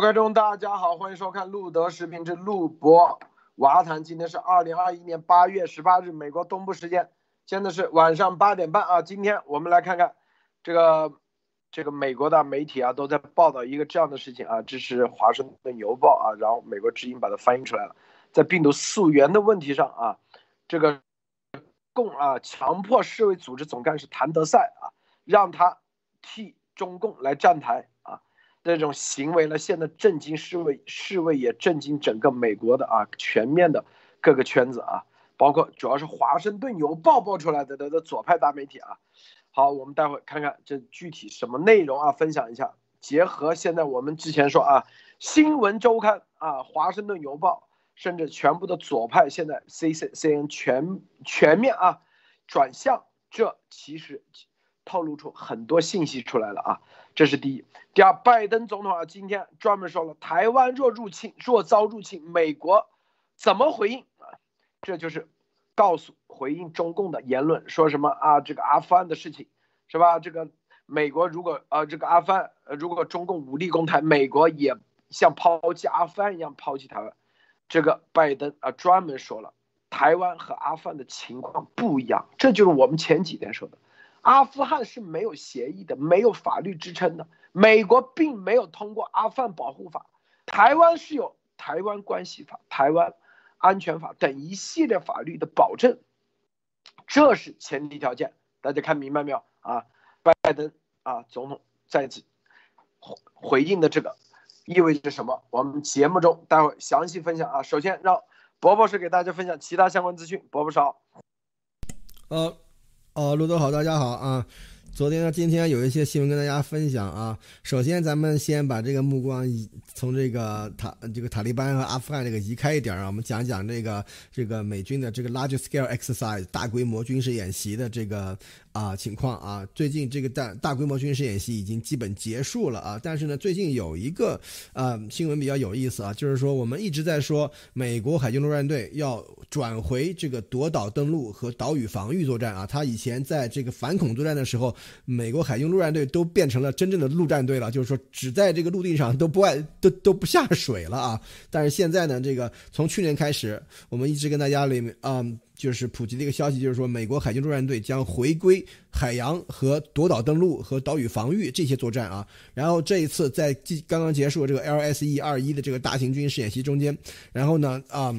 观众，大家好，欢迎收看路德视频之录播瓦谈。今天是二零二一年八月十八日，美国东部时间，现在是晚上八点半啊。今天我们来看看这个这个美国的媒体啊，都在报道一个这样的事情啊，这是华盛顿邮报啊，然后美国之音把它翻译出来了，在病毒溯源的问题上啊，这个共啊强迫世卫组织总干事谭德赛啊，让他替中共来站台。这种行为呢，现在震惊世卫，世卫也震惊整个美国的啊，全面的各个圈子啊，包括主要是《华盛顿邮报》爆出来的的的左派大媒体啊。好，我们待会看看这具体什么内容啊，分享一下。结合现在我们之前说啊，《新闻周刊》啊，《华盛顿邮报》，甚至全部的左派现在 C C C N 全全面啊转向，这其实。透露出很多信息出来了啊，这是第一。第二，拜登总统啊，今天专门说了，台湾若入侵，若遭入侵，美国怎么回应啊？这就是告诉回应中共的言论，说什么啊？这个阿富汗的事情是吧？这个美国如果呃这个阿富汗呃如果中共武力攻台，美国也像抛弃阿富汗一样抛弃台湾。这个拜登啊专门说了，台湾和阿富汗的情况不一样，这就是我们前几天说的。阿富汗是没有协议的，没有法律支撑的。美国并没有通过阿富汗保护法，台湾是有台湾关系法、台湾安全法等一系列法律的保证，这是前提条件。大家看明白没有啊？拜登啊，总统再次回回应的这个意味着什么？我们节目中待会详细分享啊。首先让伯伯是给大家分享其他相关资讯。伯伯少，呃。哦，路德好，大家好啊！昨天，今天有一些新闻跟大家分享啊。首先，咱们先把这个目光移从这个塔这个塔利班和阿富汗这个移开一点啊，我们讲讲这个这个美军的这个 large scale exercise 大规模军事演习的这个。啊，情况啊，最近这个大大规模军事演习已经基本结束了啊，但是呢，最近有一个呃新闻比较有意思啊，就是说我们一直在说美国海军陆战队要转回这个夺岛登陆和岛屿防御作战啊，他以前在这个反恐作战的时候，美国海军陆战队都变成了真正的陆战队了，就是说只在这个陆地上都不外都都不下水了啊，但是现在呢，这个从去年开始，我们一直跟大家里面啊。就是普及的一个消息，就是说美国海军陆战队将回归海洋和夺岛登陆和岛屿防御这些作战啊。然后这一次在刚刚结束这个 LSE 二一的这个大型军事演习中间，然后呢啊，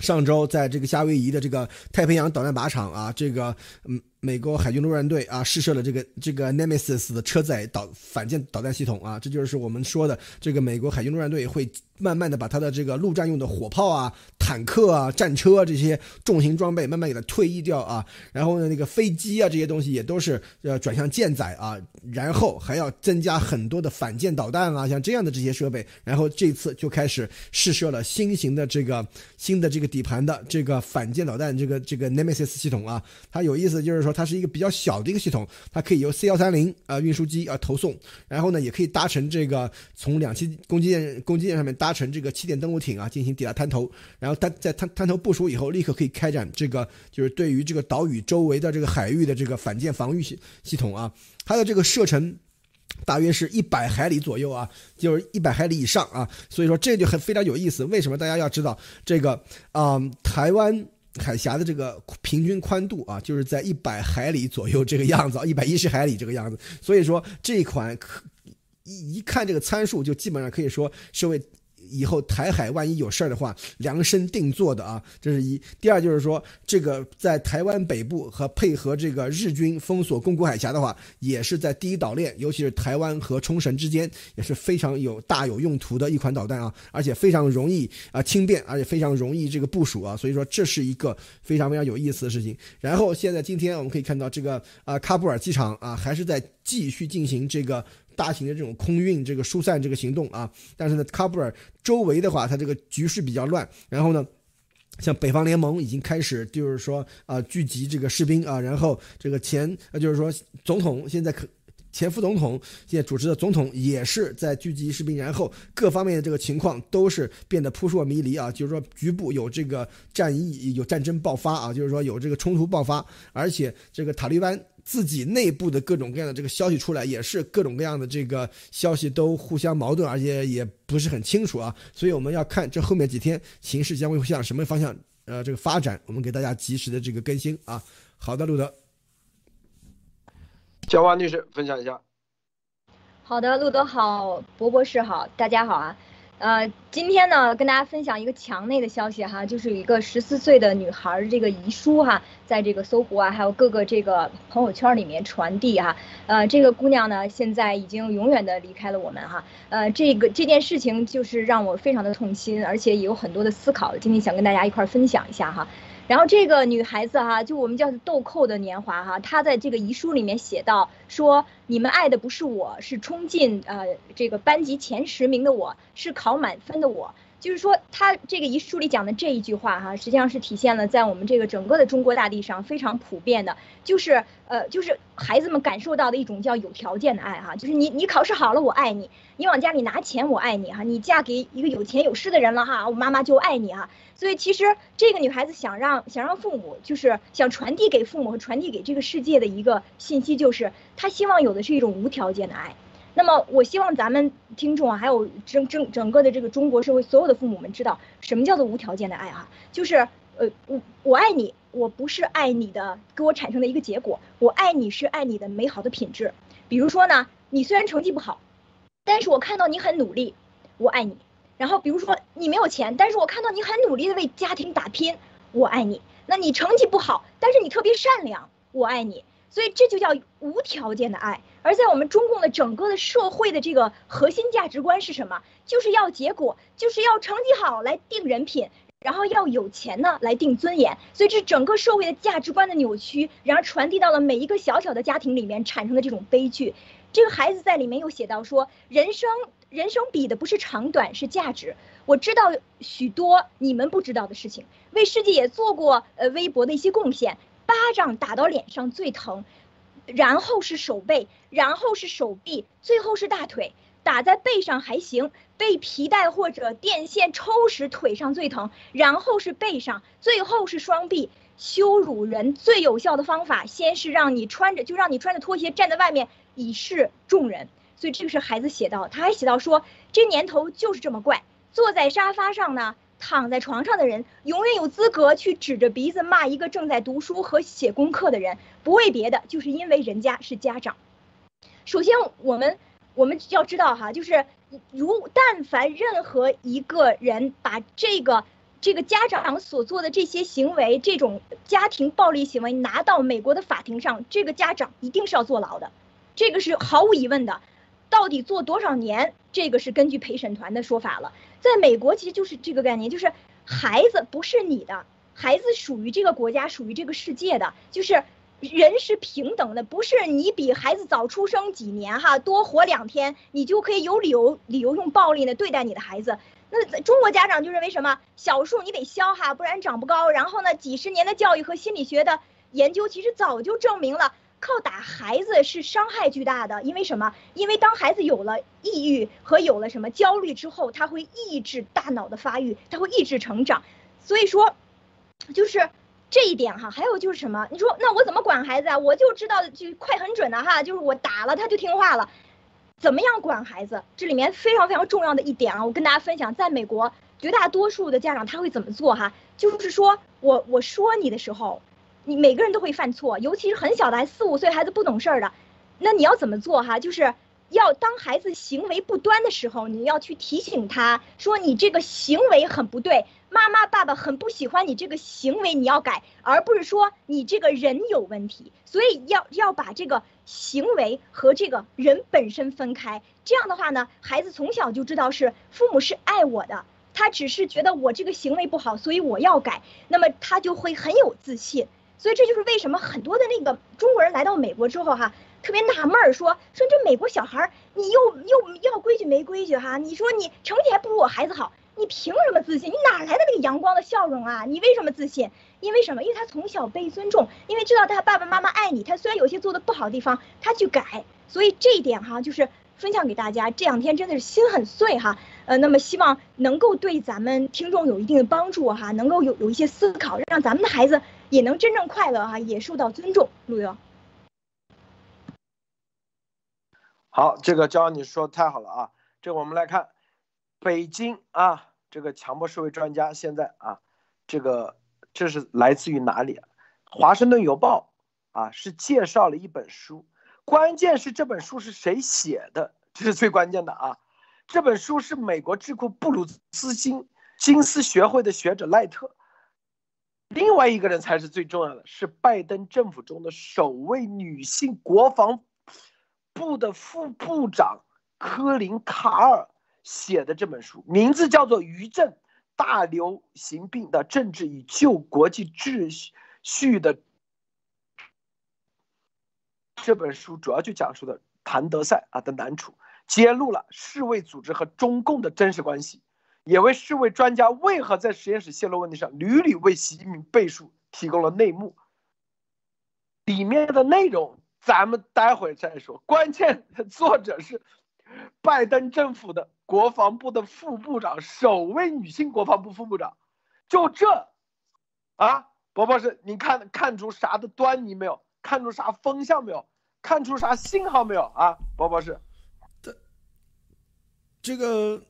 上周在这个夏威夷的这个太平洋导弹靶场啊，这个嗯。美国海军陆战队啊试射了这个这个 Nemesis 的车载导反舰导弹系统啊，这就是我们说的这个美国海军陆战队会慢慢的把它的这个陆战用的火炮啊、坦克啊、战车啊这些重型装备慢慢给它退役掉啊，然后呢那个飞机啊这些东西也都是呃转向舰载啊，然后还要增加很多的反舰导弹啊，像这样的这些设备，然后这次就开始试射了新型的这个新的这个底盘的这个反舰导弹这个这个 Nemesis 系统啊，它有意思就是说。它是一个比较小的一个系统，它可以由 C 幺三零啊运输机啊投送，然后呢也可以搭乘这个从两栖攻击舰攻击舰上面搭乘这个气垫登陆艇啊进行抵达滩头，然后它在滩滩头部署以后，立刻可以开展这个就是对于这个岛屿周围的这个海域的这个反舰防御系系统啊，它的这个射程大约是一百海里左右啊，就是一百海里以上啊，所以说这就很非常有意思。为什么大家要知道这个啊？台湾。海峡的这个平均宽度啊，就是在一百海里左右这个样子，一百一十海里这个样子。所以说这一款可一一看这个参数，就基本上可以说是为。以后台海万一有事儿的话，量身定做的啊，这是一。第二就是说，这个在台湾北部和配合这个日军封锁宫古海峡的话，也是在第一岛链，尤其是台湾和冲绳之间，也是非常有大有用途的一款导弹啊，而且非常容易啊轻便，而且非常容易这个部署啊，所以说这是一个非常非常有意思的事情。然后现在今天我们可以看到这个啊喀布尔机场啊还是在继续进行这个。大型的这种空运这个疏散这个行动啊，但是呢，喀布尔周围的话，它这个局势比较乱。然后呢，像北方联盟已经开始就是说啊聚集这个士兵啊，然后这个前就是说总统现在可前副总统现在主持的总统也是在聚集士兵，然后各方面的这个情况都是变得扑朔迷离啊，就是说局部有这个战役有战争爆发啊，就是说有这个冲突爆发，而且这个塔利班。自己内部的各种各样的这个消息出来，也是各种各样的这个消息都互相矛盾，而且也不是很清楚啊。所以我们要看这后面几天形势将会向什么方向呃这个发展，我们给大家及时的这个更新啊。好的，路德，焦万律师分享一下。好的，路德好，博博士好，大家好啊。呃，今天呢，跟大家分享一个墙内的消息哈，就是有一个十四岁的女孩这个遗书哈，在这个搜狐啊，还有各个这个朋友圈里面传递哈。呃，这个姑娘呢，现在已经永远的离开了我们哈。呃，这个这件事情就是让我非常的痛心，而且也有很多的思考，今天想跟大家一块分享一下哈。然后这个女孩子哈，就我们叫豆蔻的年华哈，她在这个遗书里面写到说，你们爱的不是我，是冲进呃这个班级前十名的我，是考满分的我。就是说，她这个遗书里讲的这一句话哈，实际上是体现了在我们这个整个的中国大地上非常普遍的，就是呃，就是孩子们感受到的一种叫有条件的爱哈，就是你你考试好了我爱你，你往家里拿钱我爱你哈，你嫁给一个有钱有势的人了哈，我妈妈就爱你哈。所以其实这个女孩子想让想让父母，就是想传递给父母和传递给这个世界的一个信息，就是她希望有的是一种无条件的爱。那么我希望咱们听众啊，还有整整整个的这个中国社会所有的父母们知道，什么叫做无条件的爱啊？就是呃我我爱你，我不是爱你的给我产生的一个结果，我爱你是爱你的美好的品质。比如说呢，你虽然成绩不好，但是我看到你很努力，我爱你。然后比如说你没有钱，但是我看到你很努力的为家庭打拼，我爱你。那你成绩不好，但是你特别善良，我爱你。所以这就叫无条件的爱。而在我们中共的整个的社会的这个核心价值观是什么？就是要结果，就是要成绩好来定人品，然后要有钱呢来定尊严。所以这整个社会的价值观的扭曲，然后传递到了每一个小小的家庭里面，产生的这种悲剧。这个孩子在里面又写到说，人生人生比的不是长短，是价值。我知道许多你们不知道的事情，为世界也做过呃微薄的一些贡献。巴掌打到脸上最疼。然后是手背，然后是手臂，最后是大腿。打在背上还行，被皮带或者电线抽时腿上最疼。然后是背上，最后是双臂。羞辱人最有效的方法，先是让你穿着，就让你穿着拖鞋站在外面以示众人。所以这个是孩子写到，他还写到说，这年头就是这么怪，坐在沙发上呢。躺在床上的人永远有资格去指着鼻子骂一个正在读书和写功课的人，不为别的，就是因为人家是家长。首先，我们我们要知道哈，就是如但凡任何一个人把这个这个家长所做的这些行为，这种家庭暴力行为拿到美国的法庭上，这个家长一定是要坐牢的，这个是毫无疑问的。到底做多少年？这个是根据陪审团的说法了。在美国，其实就是这个概念，就是孩子不是你的，孩子属于这个国家，属于这个世界的。就是人是平等的，不是你比孩子早出生几年哈，多活两天，你就可以有理由理由用暴力呢对待你的孩子。那中国家长就认为什么小树你得削哈，不然长不高。然后呢，几十年的教育和心理学的研究，其实早就证明了。靠打孩子是伤害巨大的，因为什么？因为当孩子有了抑郁和有了什么焦虑之后，他会抑制大脑的发育，他会抑制成长。所以说，就是这一点哈。还有就是什么？你说那我怎么管孩子啊？我就知道就快很准的哈，就是我打了他就听话了。怎么样管孩子？这里面非常非常重要的一点啊，我跟大家分享，在美国绝大多数的家长他会怎么做哈？就是说我我说你的时候。你每个人都会犯错，尤其是很小的孩，四五岁孩子不懂事儿的，那你要怎么做哈？就是要当孩子行为不端的时候，你要去提醒他说你这个行为很不对，妈妈爸爸很不喜欢你这个行为，你要改，而不是说你这个人有问题。所以要要把这个行为和这个人本身分开。这样的话呢，孩子从小就知道是父母是爱我的，他只是觉得我这个行为不好，所以我要改，那么他就会很有自信。所以这就是为什么很多的那个中国人来到美国之后哈，特别纳闷儿，说说这美国小孩儿，你又又要规矩没规矩哈？你说你成绩还不如我孩子好，你凭什么自信？你哪来的那个阳光的笑容啊？你为什么自信？因为什么？因为他从小被尊重，因为知道他爸爸妈妈爱你，他虽然有些做的不好的地方，他去改。所以这一点哈，就是分享给大家。这两天真的是心很碎哈，呃，那么希望能够对咱们听众有一定的帮助哈，能够有有一些思考，让咱们的孩子。也能真正快乐哈，也受到尊重，陆游。好，这个焦你说太好了啊！这我们来看，北京啊，这个强迫社会专家现在啊，这个这是来自于哪里？华盛顿邮报啊，是介绍了一本书，关键是这本书是谁写的？这是最关键的啊！这本书是美国智库布鲁斯金金斯学会的学者赖特，另外一个人才是最重要的，是拜登政府中的首位女性国防部的副部长科林卡尔写的这本书，名字叫做《余震：大流行病的政治与旧国际秩序的》。这本书主要就讲述的谭德赛啊的难处。揭露了世卫组织和中共的真实关系，也为世卫专家为何在实验室泄露问题上屡屡为习近平背书提供了内幕。里面的内容咱们待会再说，关键作者是拜登政府的国防部的副部长，首位女性国防部副部长。就这，啊，博博士，你看看出啥的端倪没有？看出啥风向没有？看出啥信号没有？啊，博博士。这个，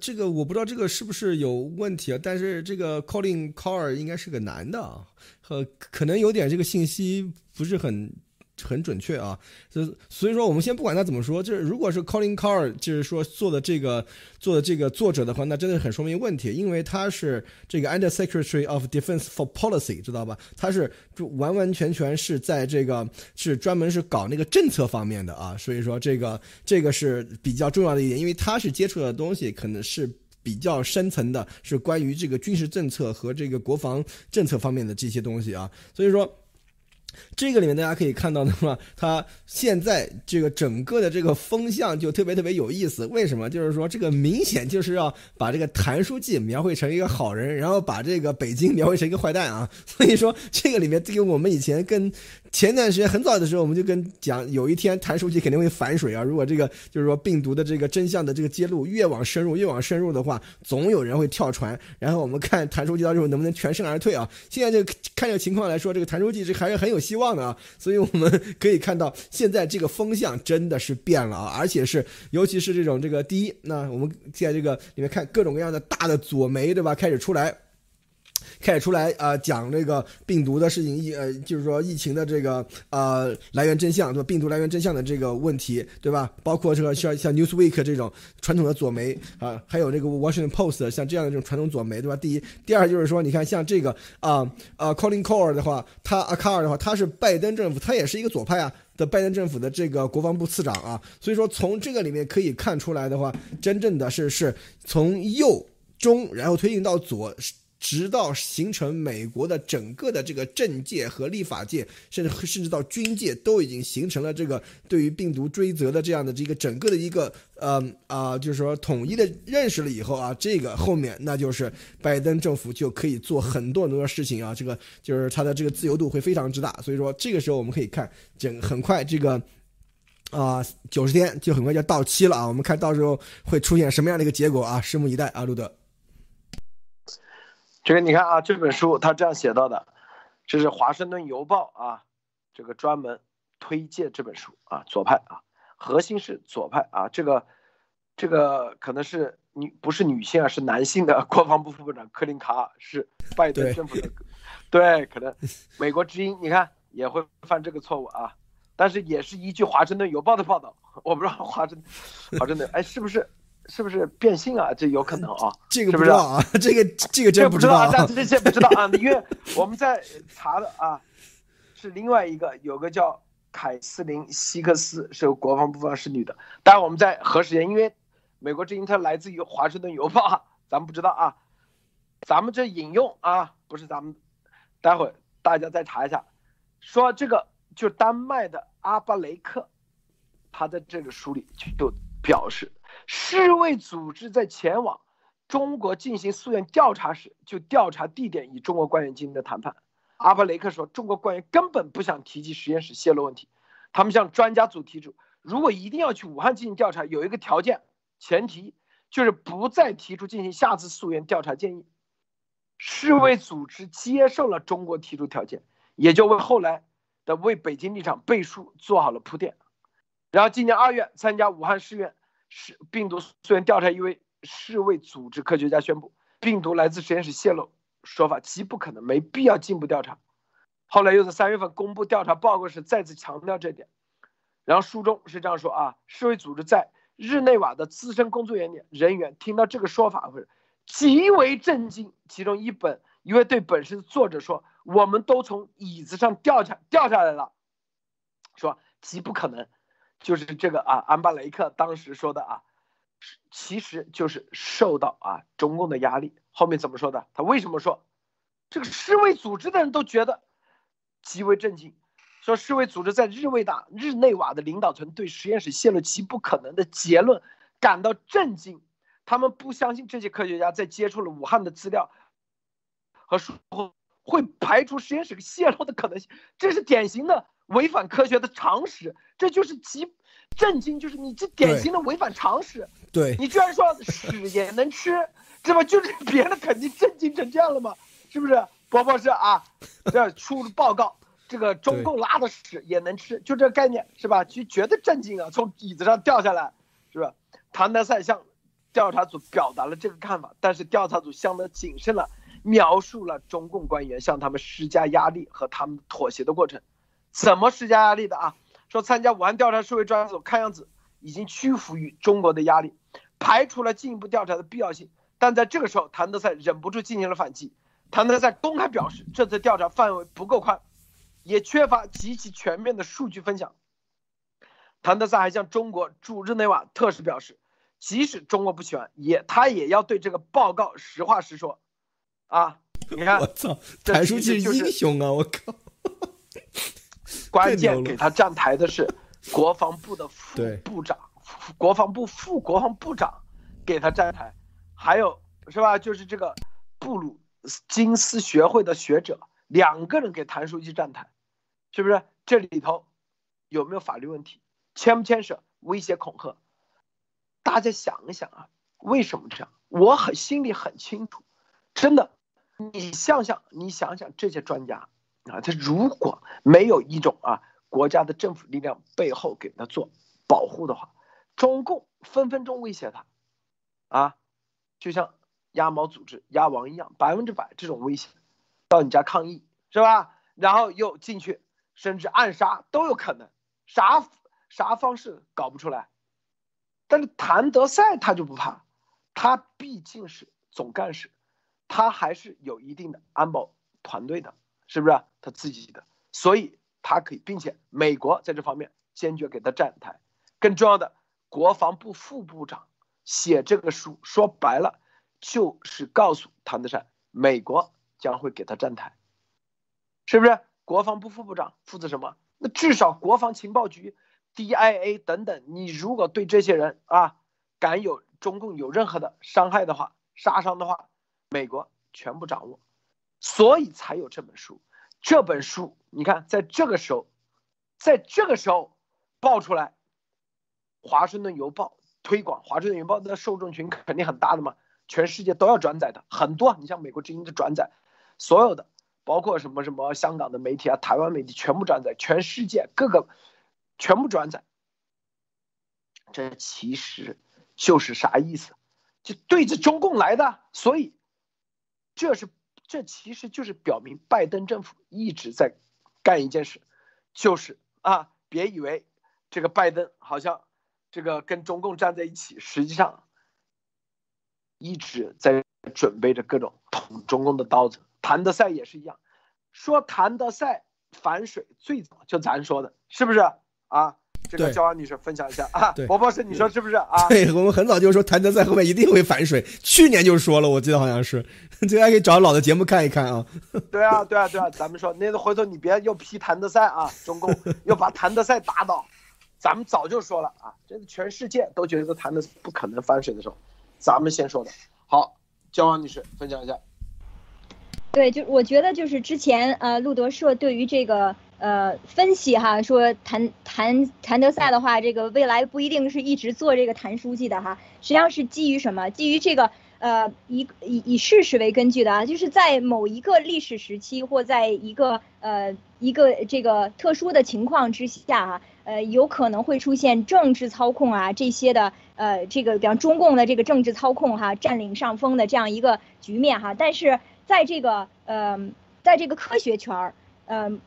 这个我不知道这个是不是有问题啊？但是这个 calling call 应该是个男的啊，和可能有点这个信息不是很。很准确啊，所所以说我们先不管他怎么说，就是如果是 Colin Carr 就是说做的这个做的这个作者的话，那真的很说明问题，因为他是这个 Under Secretary of Defense for Policy，知道吧？他是就完完全全是在这个是专门是搞那个政策方面的啊，所以说这个这个是比较重要的一点，因为他是接触的东西可能是比较深层的，是关于这个军事政策和这个国防政策方面的这些东西啊，所以说。这个里面大家可以看到的话，它现在这个整个的这个风向就特别特别有意思。为什么？就是说这个明显就是要把这个谭书记描绘成一个好人，然后把这个北京描绘成一个坏蛋啊。所以说这个里面，这个我们以前跟。前段时间很早的时候，我们就跟讲，有一天谭书记肯定会反水啊。如果这个就是说病毒的这个真相的这个揭露越往深入，越往深入的话，总有人会跳船。然后我们看谭书记到时候能不能全身而退啊？现在这个看这个情况来说，这个谭书记这还是很有希望的啊。所以我们可以看到，现在这个风向真的是变了啊，而且是尤其是这种这个第一，那我们现在这个里面看各种各样的大的左媒对吧，开始出来。开始出来啊，讲这个病毒的事情，疫呃，就是说疫情的这个呃来源真相，对吧？病毒来源真相的这个问题，对吧？包括这个像像 Newsweek 这种传统的左媒啊，还有这个 Washington Post 像这样的这种传统左媒，对吧？第一，第二就是说，你看像这个啊啊 Colin Core 的话，他阿卡尔的话，他是拜登政府，他也是一个左派啊的拜登政府的这个国防部次长啊，所以说从这个里面可以看出来的话，真正的是是从右中然后推进到左。直到形成美国的整个的这个政界和立法界，甚至甚至到军界，都已经形成了这个对于病毒追责的这样的这个整个的一个呃啊，就是说统一的认识了以后啊，这个后面那就是拜登政府就可以做很多很多的事情啊，这个就是他的这个自由度会非常之大，所以说这个时候我们可以看整很快这个啊九十天就很快就到期了啊，我们看到时候会出现什么样的一个结果啊，拭目以待啊，路德。这个你看啊，这本书他这样写到的，这是《华盛顿邮报》啊，这个专门推荐这本书啊，左派啊，核心是左派啊，这个这个可能是女不是女性啊，是男性的国防部副部长克林卡尔是拜登政府的，对，可能美国之音你看也会犯这个错误啊，但是也是依据《华盛顿邮报》的报道，我不知道华盛华盛顿哎是不是？是不是变性啊？这有可能啊，这个不知道啊，这个这个真不知道啊，这这不知道啊，因为我们在查的啊，是另外一个，有个叫凯瑟琳·希克斯，是国防部长，是女的。当然我们在核实验，因为美国之音它来自于《华盛顿邮报》，咱们不知道啊，咱们这引用啊，不是咱们，待会大家再查一下，说这个就丹麦的阿巴雷克，他在这个书里就表示。世卫组织在前往中国进行溯源调查时，就调查地点与中国官员进行的谈判。阿布雷克说，中国官员根本不想提及实验室泄露问题，他们向专家组提出，如果一定要去武汉进行调查，有一个条件，前提就是不再提出进行下次溯源调查建议。世卫组织接受了中国提出条件，也就为后来的为北京立场背书做好了铺垫。然后今年二月参加武汉市院是病毒溯源调查一位世卫组织科学家宣布，病毒来自实验室泄露说法极不可能，没必要进一步调查。后来又在三月份公布调查报告时再次强调这点。然后书中是这样说啊，世卫组织在日内瓦的资深工作人员人员听到这个说法会极为震惊。其中一本一位对本书的作者说：“我们都从椅子上掉下掉下来了。”说极不可能，就是这个啊，安巴雷克当时说的啊，其实就是受到啊中共的压力。后面怎么说的？他为什么说这个世卫组织的人都觉得极为震惊？说世卫组织在日内瓦日内瓦的领导层对实验室泄露极不可能的结论感到震惊，他们不相信这些科学家在接触了武汉的资料和书后会排除实验室泄露的可能性，这是典型的违反科学的常识，这就是极震惊，就是你这典型的违反常识，对你居然说屎也能吃，这不就是 别人肯定震惊成这样了吗？是不是？伯伯是啊，这出报告。这个中共拉的屎也能吃，就这个概念是吧？就觉得震惊啊，从椅子上掉下来，是吧？谭德赛向调查组表达了这个看法，但是调查组相当谨慎了，描述了中共官员向他们施加压力和他们妥协的过程。怎么施加压力的啊？说参加武汉调查社会专案组看样子已经屈服于中国的压力，排除了进一步调查的必要性。但在这个时候，谭德赛忍不住进行了反击。谭德赛公开表示，这次调查范围不够宽。也缺乏极其全面的数据分享。谭德赛还向中国驻日内瓦特使表示，即使中国不喜欢，也他也要对这个报告实话实说。啊，你看，我操，谭书记是英雄啊！我靠，关键给他站台的是国防部的副部长，国防部副国防部长给他站台，还有是吧？就是这个布鲁金斯学会的学者。两个人给谭书记站台，是不是？这里头有没有法律问题？牵不牵涉威胁恐吓？大家想一想啊，为什么这样？我很心里很清楚，真的。你想想，你想想这些专家啊，他如果没有一种啊国家的政府力量背后给他做保护的话，中共分分钟威胁他，啊，就像鸭毛组织、鸭王一样，百分之百这种威胁。到你家抗议是吧？然后又进去，甚至暗杀都有可能，啥啥方式搞不出来。但是谭德赛他就不怕，他毕竟是总干事，他还是有一定的安保团队的，是不是？他自己的，所以他可以，并且美国在这方面坚决给他站台。更重要的，国防部副部长写这个书，说白了就是告诉谭德善，美国。将会给他站台，是不是？国防部副部长负责什么？那至少国防情报局、DIA 等等，你如果对这些人啊，敢有中共有任何的伤害的话、杀伤的话，美国全部掌握，所以才有这本书。这本书，你看，在这个时候，在这个时候爆出来，《华盛顿邮报》推广，《华盛顿邮报》的受众群肯定很大的嘛，全世界都要转载的，很多。你像美国之音的转载。所有的，包括什么什么香港的媒体啊、台湾媒体，全部转载，全世界各个全部转载。这其实就是啥意思？就对着中共来的。所以，这是这其实就是表明拜登政府一直在干一件事，就是啊，别以为这个拜登好像这个跟中共站在一起，实际上一直在准备着各种捅中共的刀子。谭德赛也是一样，说谭德赛反水最早就咱说的，是不是啊？这个焦安女士分享一下啊。伯伯是你说是不是啊？对我们很早就说谭德赛后面一定会反水，去年就说了，我记得好像是，大家可以找老的节目看一看啊。对啊，对啊，对啊，咱们说，那个回头你别又批谭德赛啊，中共又把谭德赛打倒，咱们早就说了啊，这个全世界都觉得谭德赛不可能反水的时候，咱们先说的。好，焦安女士分享一下。对，就我觉得就是之前呃，路德社对于这个呃分析哈，说谭谭谭德赛的话，这个未来不一定是一直做这个谭书记的哈，实际上是基于什么？基于这个呃以以以事实为根据的啊，就是在某一个历史时期或在一个呃一个这个特殊的情况之下哈，呃，有可能会出现政治操控啊这些的，呃，这个比方中共的这个政治操控哈，占领上风的这样一个局面哈。但是在这个呃，在这个科学圈儿，嗯，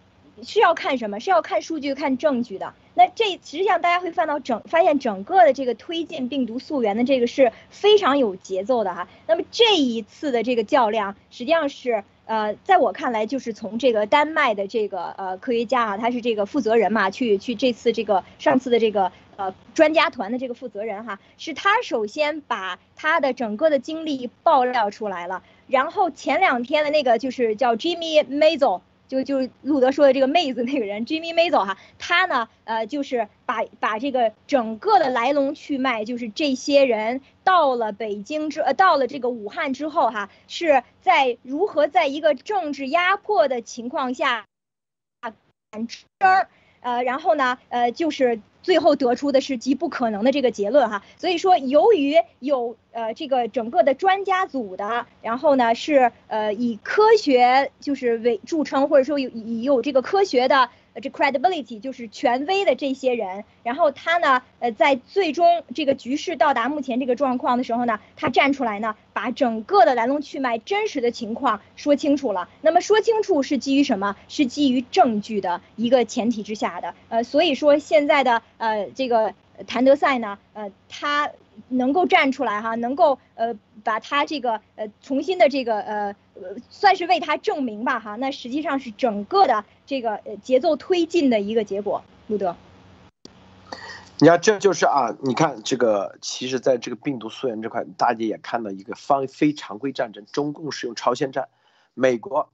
是要看什么？是要看数据、看证据的。那这实际上大家会翻到整，发现整个的这个推进病毒溯源的这个是非常有节奏的哈。那么这一次的这个较量，实际上是。呃，在我看来，就是从这个丹麦的这个呃科学家啊，他是这个负责人嘛，去去这次这个上次的这个呃专家团的这个负责人哈，是他首先把他的整个的经历爆料出来了，然后前两天的那个就是叫 Jimmy Mazel。就就路德说的这个妹子那个人，Jimmy Mazel 哈，他呢，呃，就是把把这个整个的来龙去脉，就是这些人到了北京之，呃，到了这个武汉之后哈，是在如何在一个政治压迫的情况下，啊，声儿，呃，然后呢，呃，就是。最后得出的是极不可能的这个结论哈，所以说由于有呃这个整个的专家组的，然后呢是呃以科学就是为著称，或者说有以有这个科学的。这 credibility 就是权威的这些人，然后他呢，呃，在最终这个局势到达目前这个状况的时候呢，他站出来呢，把整个的来龙去脉、真实的情况说清楚了。那么说清楚是基于什么？是基于证据的一个前提之下的。呃，所以说现在的呃这个谭德赛呢，呃，他。能够站出来哈，能够呃把他这个呃重新的这个呃算是为他证明吧哈，那实际上是整个的这个节奏推进的一个结果。路德，你看这就是啊，你看这个，其实在这个病毒溯源这块，大家也看到一个方非常规战争，中共是用朝鲜战，美国。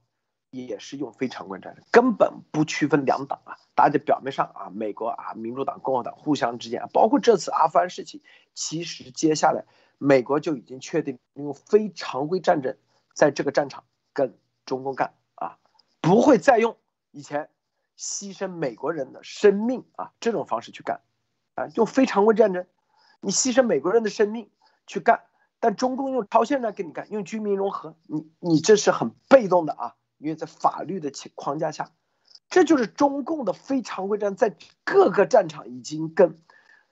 也是用非常规战争，根本不区分两党啊！大家表面上啊，美国啊，民主党、共和党互相之间，包括这次阿富汗事情，其实接下来美国就已经确定用非常规战争在这个战场跟中共干啊，不会再用以前牺牲美国人的生命啊这种方式去干啊，用非常规战争，你牺牲美国人的生命去干，但中共用朝鲜战跟你干，用军民融合，你你这是很被动的啊。因为在法律的框框架下，这就是中共的非常规战，在各个战场已经跟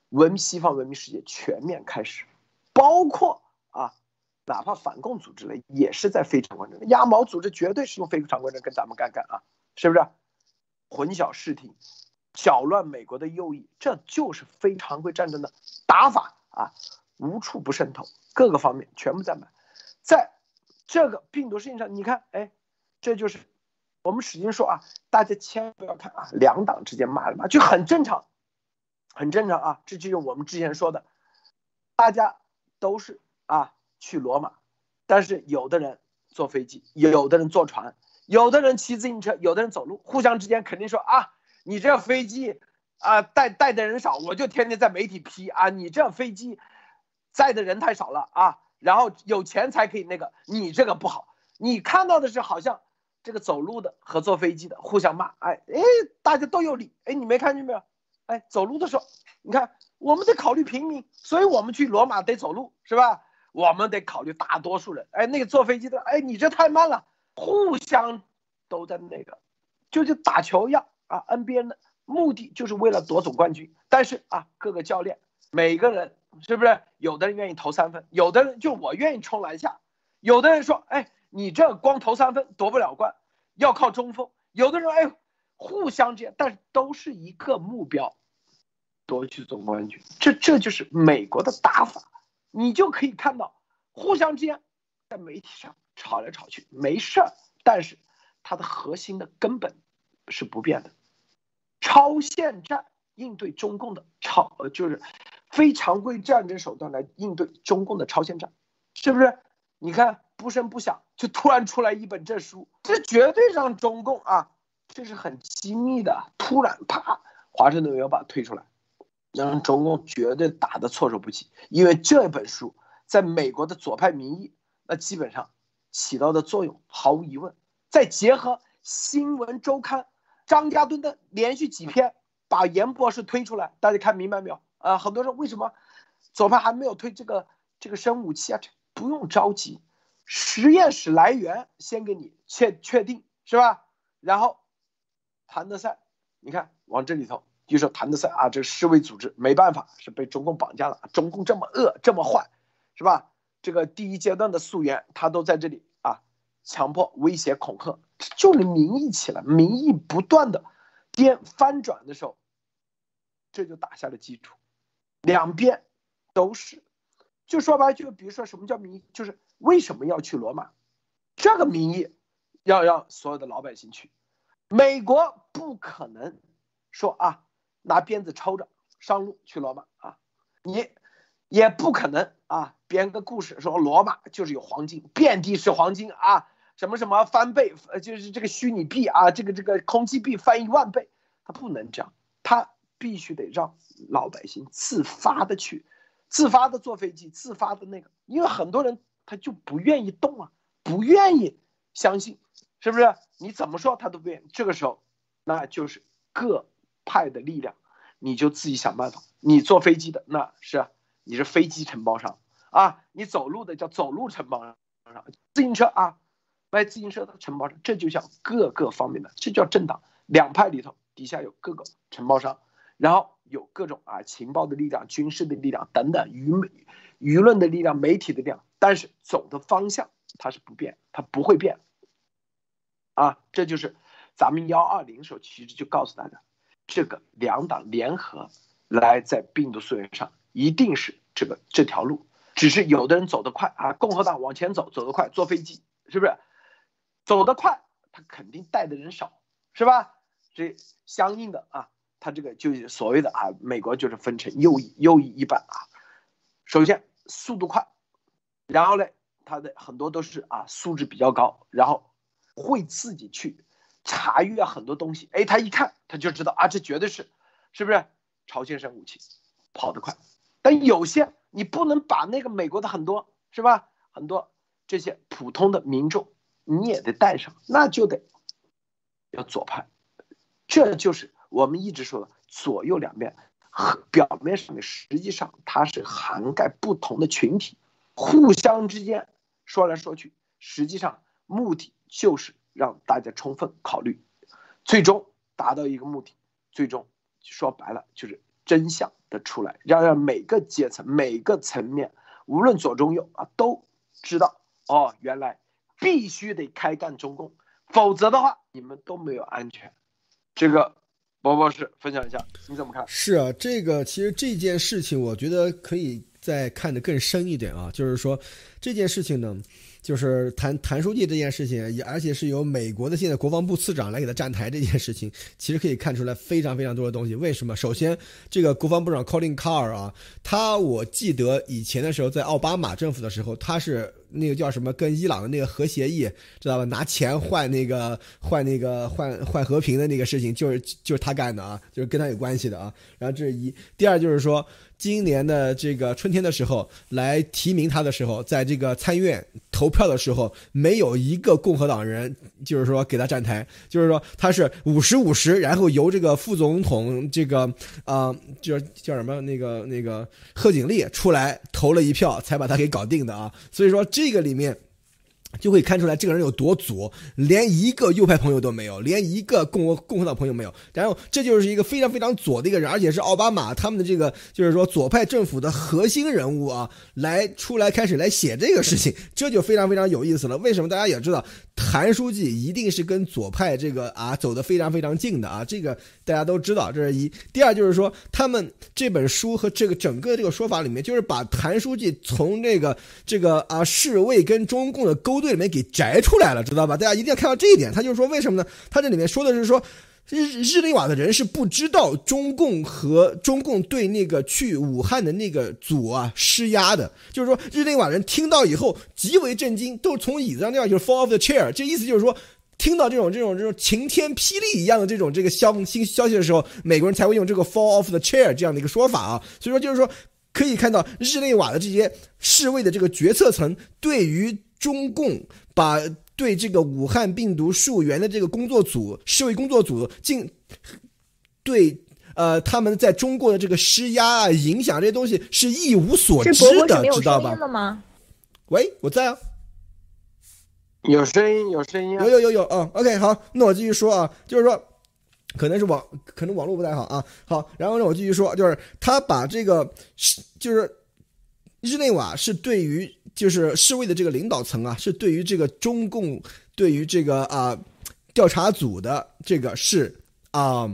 文西方文明世界全面开始，包括啊，哪怕反共组织了也是在非常规战，亚毛组织绝对是用非常规战跟咱们干干啊，是不是？混淆视听，搅乱美国的右翼，这就是非常规战争的打法啊，无处不渗透，各个方面全部在买，在这个病毒事情上，你看，哎。这就是我们使劲说啊，大家千万不要看啊，两党之间骂了骂就很正常，很正常啊。这就是我们之前说的，大家都是啊去罗马，但是有的人坐飞机，有的人坐船，有的人骑自行车，有的人走路，互相之间肯定说啊，你这飞机啊带带的人少，我就天天在媒体批啊，你这飞机载的人太少了啊，然后有钱才可以那个，你这个不好，你看到的是好像。这个走路的和坐飞机的互相骂，哎哎，大家都有理，哎，你没看见没有？哎，走路的时候，你看我们得考虑平民，所以我们去罗马得走路，是吧？我们得考虑大多数人。哎，那个坐飞机的，哎，你这太慢了，互相都在那个，就就打球一样啊，NBA 的目的就是为了夺总冠军。但是啊，各个教练每个人是不是？有的人愿意投三分，有的人就我愿意冲篮下，有的人说，哎。你这光投三分夺不了冠，要靠中锋。有的人哎，互相之间，但是都是一个目标，夺取总冠军。这这就是美国的打法，你就可以看到，互相之间在媒体上吵来吵去没事儿，但是它的核心的根本是不变的。超限战应对中共的超呃，就是非常规战争手段来应对中共的超限战，是不是？你看。不声不响就突然出来一本这书，这绝对让中共啊，这是很机密的。突然啪，华盛顿邮报推出来，让中共绝对打得措手不及。因为这本书在美国的左派民意，那基本上起到的作用毫无疑问。再结合新闻周刊张家墩的连续几篇，把严博士推出来，大家看明白没有？啊，很多人为什么左派还没有推这个这个生武器啊？这不用着急。实验室来源先给你确确定是吧？然后谭德赛，你看往这里头就说谭德赛啊，这世卫组织没办法，是被中共绑架了。中共这么恶，这么坏，是吧？这个第一阶段的溯源，他都在这里啊，强迫、威胁、恐吓，就你民意起来，民意不断的颠翻转的时候，这就打下了基础。两边都是，就说白了，就比如说什么叫民意，就是为什么要去罗马？这个民意要让所有的老百姓去，美国不可能说啊。拿鞭子抽着上路去罗马啊，你也不可能啊编个故事说罗马就是有黄金，遍地是黄金啊，什么什么翻倍，呃就是这个虚拟币啊，这个这个空气币翻一万倍，他不能这样，他必须得让老百姓自发的去，自发的坐飞机，自发的那个，因为很多人他就不愿意动啊，不愿意相信，是不是？你怎么说他都不愿意，这个时候那就是各。派的力量，你就自己想办法。你坐飞机的那是你是飞机承包商啊，你走路的叫走路承包商，自行车啊卖自行车的承包商，这就叫各个方面的，这叫政党两派里头底下有各个承包商，然后有各种啊情报的力量、军事的力量等等舆舆论的力量、媒体的力量，但是走的方向它是不变，它不会变啊。这就是咱们幺二零时候其实就告诉大家。这个两党联合来在病毒溯源上一定是这个这条路，只是有的人走得快啊，共和党往前走走得快，坐飞机是不是？走得快，他肯定带的人少，是吧？这相应的啊，他这个就所谓的啊，美国就是分成右翼右翼一半啊。首先速度快，然后呢，他的很多都是啊素质比较高，然后会自己去。查阅很多东西，哎，他一看他就知道啊，这绝对是，是不是朝鲜生武器，跑得快。但有些你不能把那个美国的很多是吧，很多这些普通的民众你也得带上，那就得要左派。这就是我们一直说的左右两边，表面上面实际上它是涵盖不同的群体，互相之间说来说去，实际上目的就是。让大家充分考虑，最终达到一个目的，最终说白了就是真相的出来，要让每个阶层、每个层面，无论左中右啊，都知道哦，原来必须得开干中共，否则的话你们都没有安全。这个博博士分享一下，你怎么看？是啊，这个其实这件事情，我觉得可以再看得更深一点啊，就是说这件事情呢。就是谭谭书记这件事情，也而且是由美国的现在国防部次长来给他站台这件事情，其实可以看出来非常非常多的东西。为什么？首先，这个国防部长 Colin Carr 啊，他我记得以前的时候在奥巴马政府的时候，他是。那个叫什么？跟伊朗的那个核协议，知道吧？拿钱换那个换那个换换和平的那个事情，就是就是他干的啊，就是跟他有关系的啊。然后这是一，第二就是说，今年的这个春天的时候来提名他的时候，在这个参议院投票的时候，没有一个共和党人就是说给他站台，就是说他是五十五十，然后由这个副总统这个啊，就是叫什么那个那个贺锦丽出来投了一票，才把他给搞定的啊。所以说。这个里面。就会看出来这个人有多左，连一个右派朋友都没有，连一个共和共和党朋友没有。然后这就是一个非常非常左的一个人，而且是奥巴马他们的这个就是说左派政府的核心人物啊，来出来开始来写这个事情，这就非常非常有意思了。为什么大家也知道，谭书记一定是跟左派这个啊走的非常非常近的啊，这个大家都知道，这是一。第二就是说，他们这本书和这个整个这个说法里面，就是把谭书记从这个这个啊侍卫跟中共的勾沟。队里面给摘出来了，知道吧？大家一定要看到这一点。他就是说，为什么呢？他这里面说的是说，日日内瓦的人是不知道中共和中共对那个去武汉的那个组啊施压的。就是说，日内瓦人听到以后极为震惊，都从椅子上那样就是 fall off the chair。这意思就是说，听到这种这种这种晴天霹雳一样的这种这个消新消息的时候，美国人才会用这个 fall off the chair 这样的一个说法啊。所以说，就是说可以看到日内瓦的这些侍卫的这个决策层对于。中共把对这个武汉病毒溯源的这个工作组、世卫工作组进对呃他们在中国的这个施压啊、影响这些东西是一无所知的，知道吧？喂，我在啊，有声音，有声音，有有有有啊。OK，好，那我继续说啊，就是说可能是网，可能网络不太好啊。好，然后呢，我继续说，就是他把这个是，就是日内瓦是对于就是世卫的这个领导层啊，是对于这个中共对于这个啊调查组的这个是啊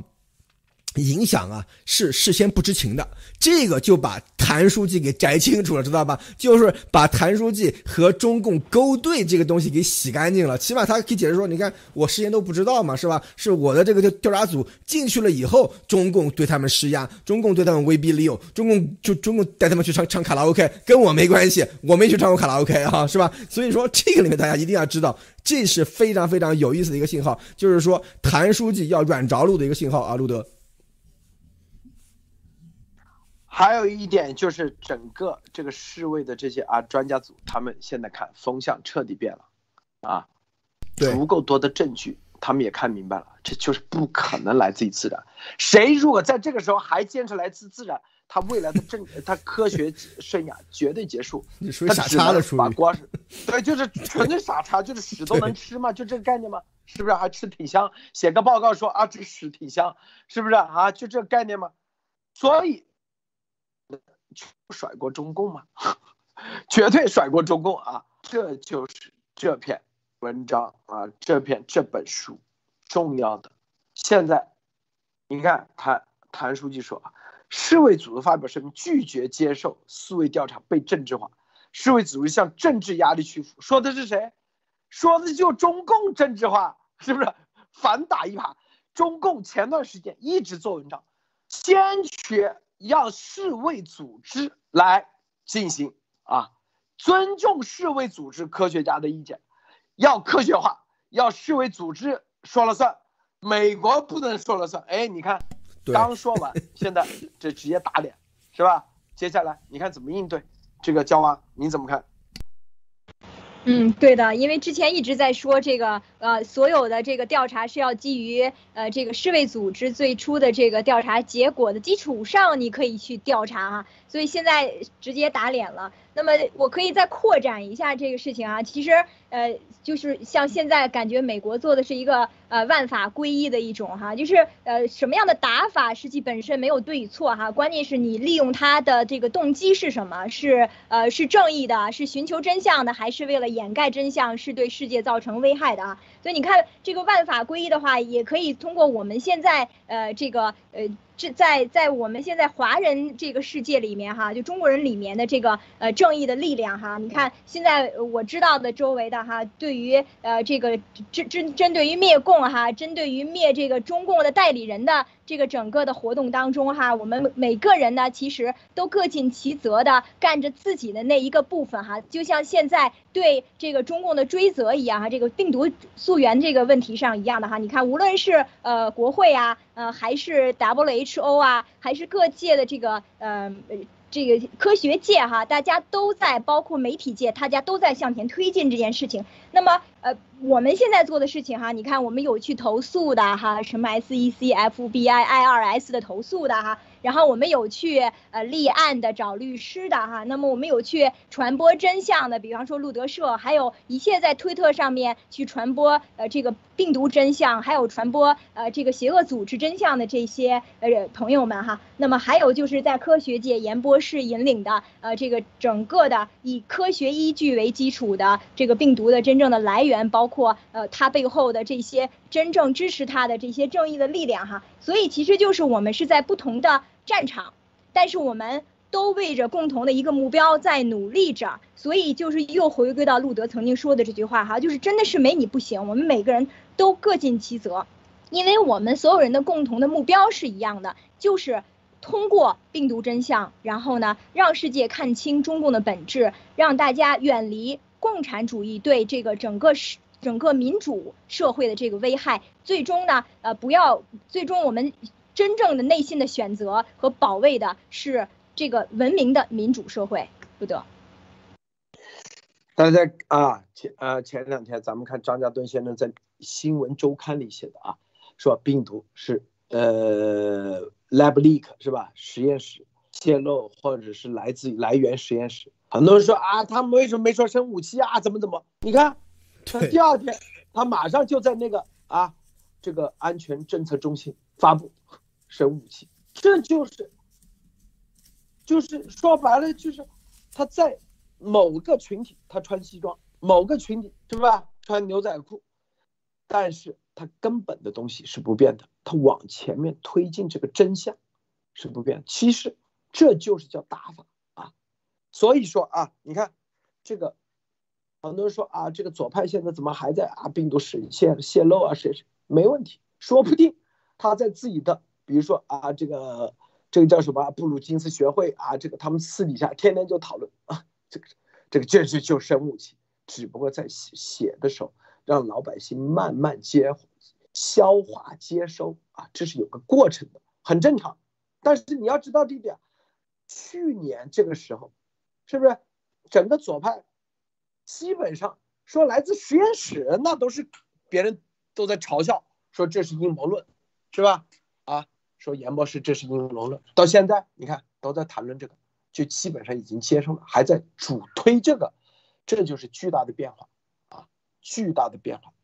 影响啊是事先不知情的。这个就把谭书记给摘清楚了，知道吧？就是把谭书记和中共勾兑这个东西给洗干净了。起码他可以解释说，你看我事先都不知道嘛，是吧？是我的这个调查组进去了以后，中共对他们施压，中共对他们威逼利诱，中共就中共带他们去唱唱卡拉 OK，跟我没关系，我没去唱过卡拉 OK 啊，是吧？所以说这个里面大家一定要知道，这是非常非常有意思的一个信号，就是说谭书记要软着陆的一个信号啊，路德。还有一点就是整个这个世卫的这些啊专家组，他们现在看风向彻底变了，啊，足够多的证据，他们也看明白了，这就是不可能来自于自然。谁如果在这个时候还坚持来自自然，他未来的政 他科学生涯绝对结束。你说傻叉的把光是，对，就是纯粹傻叉，就是屎都能吃嘛，就这个概念吗？是不是还吃挺香？写个报告说啊这个屎挺香，是不是啊？就这个概念吗？所以。甩过中共吗？绝对甩过中共啊！这就是这篇文章啊，这篇这本书重要的。现在你看，谭谭书记说啊，世卫组织发表声明，拒绝接受世卫调查被政治化，世卫组织向政治压力屈服。说的是谁？说的就中共政治化，是不是？反打一耙。中共前段时间一直做文章，坚决。让世卫组织来进行啊，尊重世卫组织科学家的意见，要科学化，要世卫组织说了算，美国不能说了算。哎，你看，刚说完，现在这直接打脸，是吧？接下来你看怎么应对这个焦蛙？你怎么看？嗯，对的，因为之前一直在说这个，呃，所有的这个调查是要基于呃这个世卫组织最初的这个调查结果的基础上，你可以去调查哈，所以现在直接打脸了。那么我可以再扩展一下这个事情啊，其实呃就是像现在感觉美国做的是一个呃万法归一的一种哈，就是呃什么样的打法实际本身没有对与错哈，关键是你利用它的这个动机是什么，是呃是正义的，是寻求真相的，还是为了。掩盖真相是对世界造成危害的啊，所以你看这个万法归一的话，也可以通过我们现在呃这个呃。这在在我们现在华人这个世界里面哈，就中国人里面的这个呃正义的力量哈，你看现在我知道的周围的哈，对于呃这个针针针对于灭共哈，针对于灭这个中共的代理人的这个整个的活动当中哈，我们每个人呢其实都各尽其责的干着自己的那一个部分哈，就像现在对这个中共的追责一样哈，这个病毒溯源这个问题上一样的哈，你看无论是呃国会啊。呃，还是 WHO 啊，还是各界的这个呃，这个科学界哈，大家都在，包括媒体界，大家都在向前推进这件事情。那么，呃，我们现在做的事情哈，你看，我们有去投诉的哈，什么 SEC、FBI、IRS 的投诉的哈。然后我们有去呃立案的找律师的哈，那么我们有去传播真相的，比方说路德社，还有一切在推特上面去传播呃这个病毒真相，还有传播呃这个邪恶组织真相的这些呃朋友们哈。那么还有就是在科学界严博士引领的呃这个整个的以科学依据为基础的这个病毒的真正的来源，包括呃它背后的这些真正支持他的这些正义的力量哈。所以其实就是我们是在不同的。战场，但是我们都为着共同的一个目标在努力着，所以就是又回归到路德曾经说的这句话哈，就是真的是没你不行，我们每个人都各尽其责，因为我们所有人的共同的目标是一样的，就是通过病毒真相，然后呢，让世界看清中共的本质，让大家远离共产主义对这个整个世整个民主社会的这个危害，最终呢，呃，不要最终我们。真正的内心的选择和保卫的是这个文明的民主社会，不得。但是啊，前呃前两天咱们看张家墩先生在新闻周刊里写的啊，说病毒是呃 lab leak 是吧？实验室泄露或者是来自来源实验室。很多人说啊，他们为什么没说生武器啊？怎么怎么？你看，他第二天他马上就在那个啊这个安全政策中心。发布生武器，这就是就是说白了就是他在某个群体他穿西装，某个群体是吧穿牛仔裤，但是他根本的东西是不变的，他往前面推进这个真相是不变。其实这就是叫打法啊，所以说啊，你看这个。很多人说啊，这个左派现在怎么还在啊？病毒实现泄露啊？谁谁没问题？说不定他在自己的，比如说啊，这个这个叫什么布鲁金斯学会啊，这个他们私底下天天就讨论啊，这个这个就是就生武器，只不过在写写的时候让老百姓慢慢接消化接收啊，这是有个过程的，很正常。但是你要知道这一点，去年这个时候，是不是整个左派？基本上说来自实验室，那都是别人都在嘲笑，说这是阴谋论，是吧？啊，说严博士这是阴谋论，到现在你看都在谈论这个，就基本上已经接受了，还在主推这个，这就是巨大的变化啊，巨大的变化。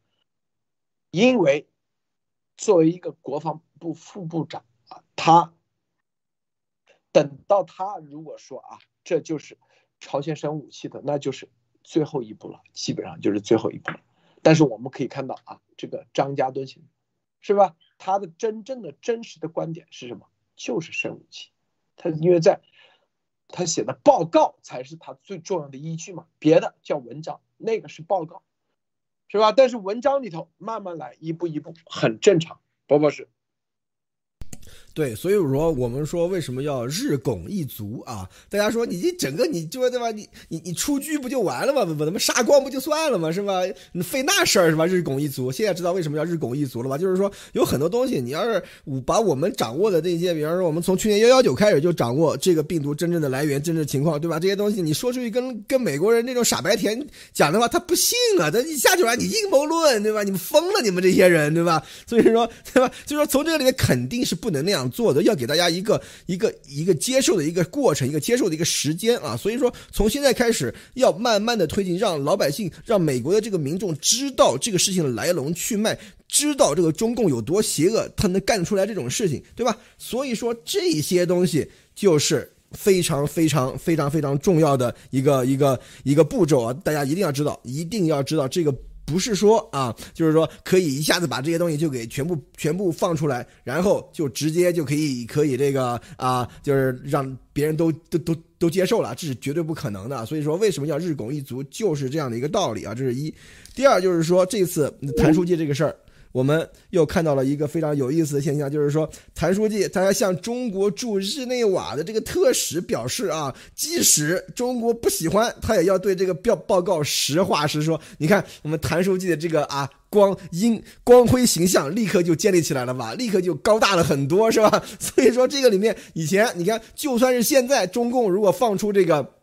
因为作为一个国防部副部长啊，他等到他如果说啊，这就是朝鲜生武器的，那就是。最后一步了，基本上就是最后一步了。但是我们可以看到啊，这个张家墩先生，是吧？他的真正的真实的观点是什么？就是生物器。他因为在他写的报告才是他最重要的依据嘛，别的叫文章，那个是报告，是吧？但是文章里头慢慢来，一步一步，很正常。波波是。对，所以说我们说为什么要日拱一卒啊？大家说你这整个你就对吧？你你你出局不就完了吗？把他们杀光不就算了吗？是吧？你费那事儿是吧？日拱一卒，现在知道为什么要日拱一卒了吧？就是说有很多东西，你要是把我们掌握的这些，比方说我们从去年幺幺九开始就掌握这个病毒真正的来源、真正情况，对吧？这些东西你说出去跟跟美国人那种傻白甜讲的话，他不信啊！他一下就让你阴谋论，对吧？你们疯了，你们这些人，对吧？所以说，对吧？就说从这里面肯定是不能那样。做的要给大家一个一个一个接受的一个过程，一个接受的一个时间啊，所以说从现在开始要慢慢的推进，让老百姓，让美国的这个民众知道这个事情的来龙去脉，知道这个中共有多邪恶，他能干出来这种事情，对吧？所以说这些东西就是非常非常非常非常重要的一个一个一个步骤啊，大家一定要知道，一定要知道这个。不是说啊，就是说可以一下子把这些东西就给全部全部放出来，然后就直接就可以可以这个啊，就是让别人都都都都接受了，这是绝对不可能的。所以说，为什么叫日拱一卒，就是这样的一个道理啊。这是一，第二就是说这次谭书记这个事儿。我们又看到了一个非常有意思的现象，就是说，谭书记他还向中国驻日内瓦的这个特使表示啊，即使中国不喜欢，他也要对这个报报告实话实说。你看，我们谭书记的这个啊光阴 光辉形象立刻就建立起来了吧，立刻就高大了很多，是吧？所以说，这个里面以前你看，就算是现在中共如果放出这个。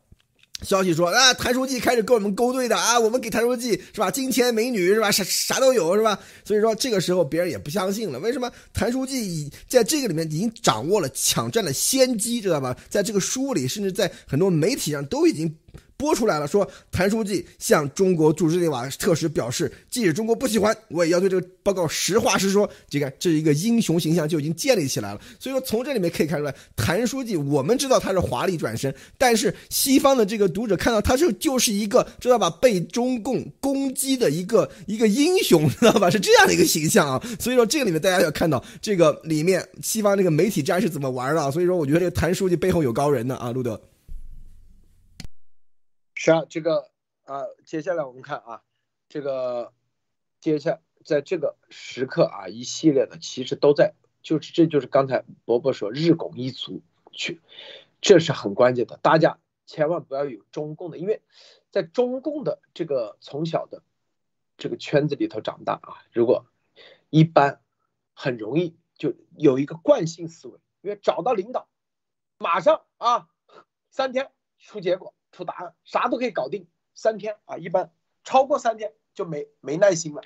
消息说啊，谭书记开始跟我们勾兑的啊，我们给谭书记是吧，金钱美女是吧，啥啥都有是吧？所以说这个时候别人也不相信了。为什么？谭书记已在这个里面已经掌握了抢占了先机，知道吧？在这个书里，甚至在很多媒体上都已经。播出来了，说谭书记向中国驻日内瓦特使表示，即使中国不喜欢，我也要对这个报告实话实说。这个这是一个英雄形象就已经建立起来了。所以说，从这里面可以看出来，谭书记我们知道他是华丽转身，但是西方的这个读者看到他是就是一个知道吧，被中共攻击的一个一个英雄，知道吧？是这样的一个形象啊。所以说，这个里面大家要看到这个里面西方这个媒体战是怎么玩的。所以说，我觉得这个谭书记背后有高人的啊，路德。是啊，这个啊，接下来我们看啊，这个接下在这个时刻啊，一系列的其实都在，就是这就是刚才伯伯说日拱一卒去，这是很关键的，大家千万不要有中共的，因为在中共的这个从小的这个圈子里头长大啊，如果一般很容易就有一个惯性思维，因为找到领导，马上啊三天出结果。出答案，啥都可以搞定，三天啊，一般超过三天就没没耐心了。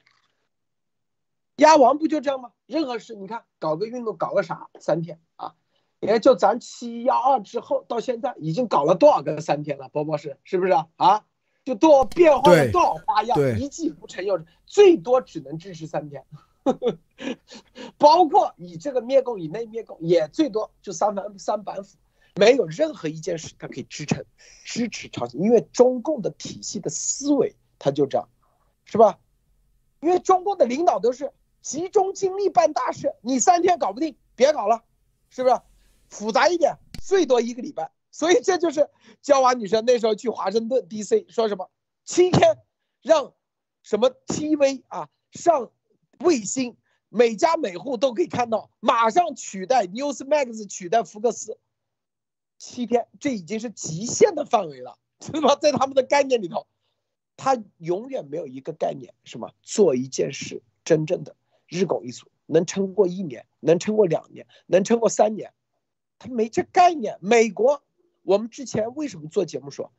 鸭王不就这样吗？任何事，你看搞个运动，搞个啥，三天啊，也就咱七幺二之后到现在已经搞了多少个三天了？波波是是不是啊？啊，就多变化了多少花样，一计不成又最多只能支持三天，包括你这个灭共以内灭共，也最多就三反三板斧，没有任何一件事它可以支撑支持朝鲜，因为中共的体系的思维它就这样，是吧？因为中共的领导都是集中精力办大事，你三天搞不定，别搞了，是不是？复杂一点，最多一个礼拜。所以这就是娇娃女生那时候去华盛顿 D.C. 说什么七天，让什么 T.V. 啊上卫星，每家每户都可以看到，马上取代 Newsmax 取代福克斯，七天，这已经是极限的范围了，是吧？在他们的概念里头，他永远没有一个概念，什么做一件事真正的日拱一卒，能撑过一年，能撑过两年，能撑过三年，他没这概念。美国。我们之前为什么做节目说，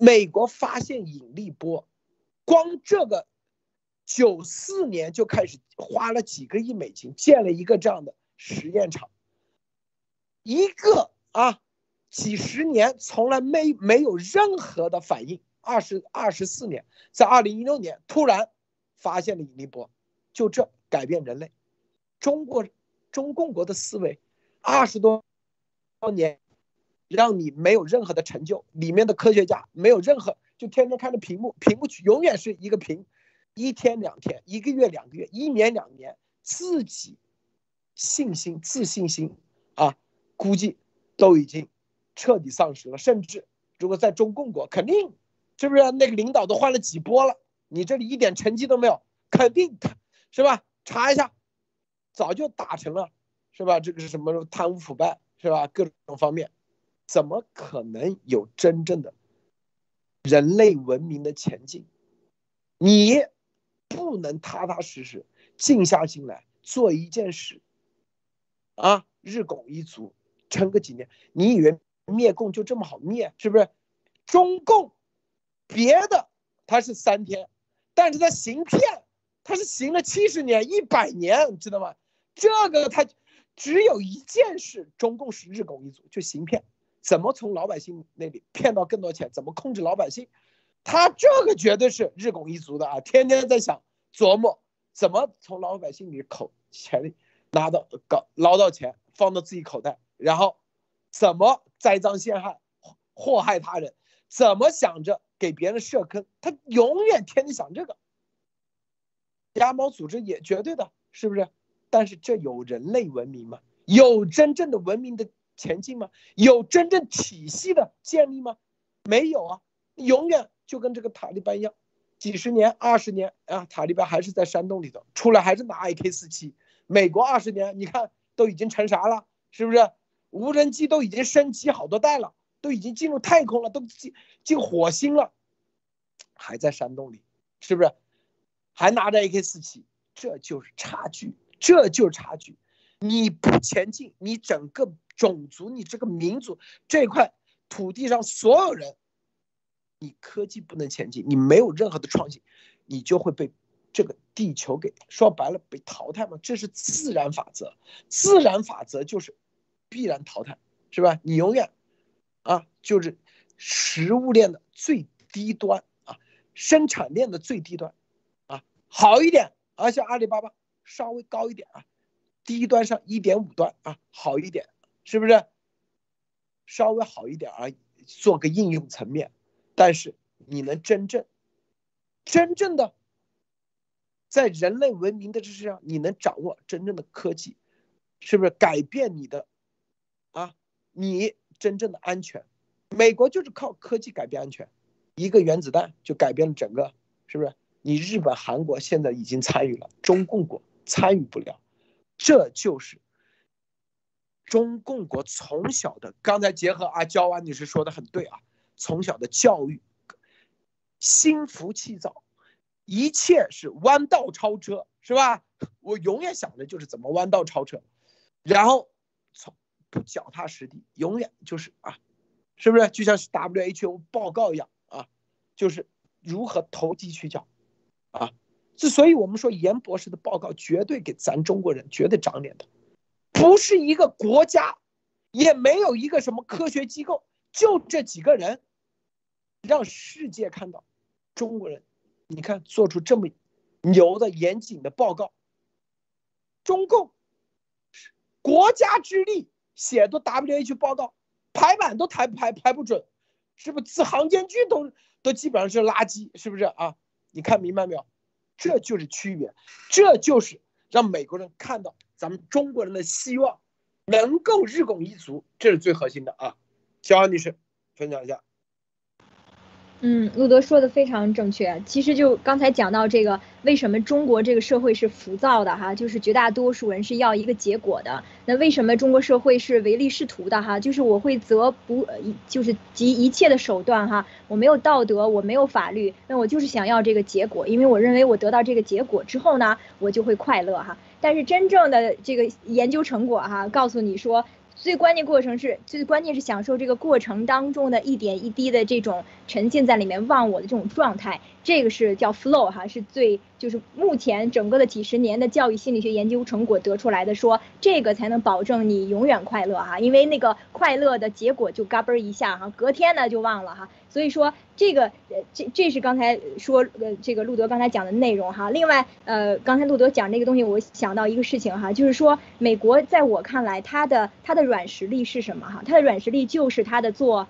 美国发现引力波，光这个九四年就开始花了几个亿美金建了一个这样的实验场，一个啊几十年从来没没有任何的反应，二十二十四年，在二零一六年突然发现了引力波，就这改变人类，中国中共国的思维，二十多多年。让你没有任何的成就，里面的科学家没有任何，就天天看着屏幕，屏幕永远是一个屏，一天两天，一个月两个月，一年两年，自己信心自信心啊，估计都已经彻底丧失了。甚至如果在中共国，肯定是不是那个领导都换了几波了？你这里一点成绩都没有，肯定是吧？查一下，早就打成了，是吧？这个是什么贪污腐败，是吧？各种方面。怎么可能有真正的人类文明的前进？你不能踏踏实实静下心来做一件事啊，日拱一卒，撑个几年？你以为灭共就这么好灭？是不是？中共别的他是三天，但是他行骗，他是行了七十年、一百年，你知道吗？这个他只有一件事，中共是日拱一卒，就行骗。怎么从老百姓那里骗到更多钱？怎么控制老百姓？他这个绝对是日拱一卒的啊！天天在想琢磨怎么从老百姓里口钱里拿到搞捞到钱，放到自己口袋，然后怎么栽赃陷害、祸害他人？怎么想着给别人设坑？他永远天天想这个。鸭毛组织也绝对的，是不是？但是这有人类文明吗？有真正的文明的？前进吗？有真正体系的建立吗？没有啊，永远就跟这个塔利班一样，几十年、二十年啊，塔利班还是在山洞里头，出来还是拿 AK 四七。美国二十年，你看都已经成啥了？是不是？无人机都已经升级好多代了，都已经进入太空了，都进进火星了，还在山洞里，是不是？还拿着 AK 四七，这就是差距，这就是差距。你不前进，你整个。种族，你这个民族这块土地上所有人，你科技不能前进，你没有任何的创新，你就会被这个地球给说白了被淘汰嘛？这是自然法则，自然法则就是必然淘汰，是吧？你永远啊，就是食物链的最低端啊，生产链的最低端啊，好一点，而且阿里巴巴稍微高一点啊，低端上一点五端啊，好一点。是不是稍微好一点而，做个应用层面，但是你能真正、真正的在人类文明的知识上，你能掌握真正的科技，是不是改变你的啊？你真正的安全，美国就是靠科技改变安全，一个原子弹就改变了整个，是不是？你日本、韩国现在已经参与了，中共国参与不了，这就是。中共国从小的，刚才结合啊，焦安女士说的很对啊，从小的教育，心浮气躁，一切是弯道超车，是吧？我永远想的就是怎么弯道超车，然后不脚踏实地，永远就是啊，是不是？就像是 WHO 报告一样啊，就是如何投机取巧，啊，之所以我们说严博士的报告绝对给咱中国人绝对长脸的。不是一个国家，也没有一个什么科学机构，就这几个人，让世界看到中国人，你看做出这么牛的严谨的报告，中共国家之力写都 WH 报道排版都排排排不准，是不是字行间距都都基本上是垃圾，是不是啊？你看明白没有？这就是区别，这就是让美国人看到咱们中国人的希望能够日拱一卒，这是最核心的啊。小安女士，分享一下。嗯，路德说的非常正确。其实就刚才讲到这个，为什么中国这个社会是浮躁的哈？就是绝大多数人是要一个结果的。那为什么中国社会是唯利是图的哈？就是我会择不，就是集一切的手段哈。我没有道德，我没有法律，那我就是想要这个结果，因为我认为我得到这个结果之后呢，我就会快乐哈。但是真正的这个研究成果哈，告诉你说。最关键过程是，最关键是享受这个过程当中的一点一滴的这种沉浸在里面忘我的这种状态，这个是叫 flow 哈，是最就是目前整个的几十年的教育心理学研究成果得出来的，说这个才能保证你永远快乐哈，因为那个快乐的结果就嘎嘣一下哈，隔天呢就忘了哈。所以说这个呃这这是刚才说呃这个路德刚才讲的内容哈。另外呃刚才路德讲这个东西，我想到一个事情哈，就是说美国在我看来，它的它的软实力是什么哈？它的软实力就是它的做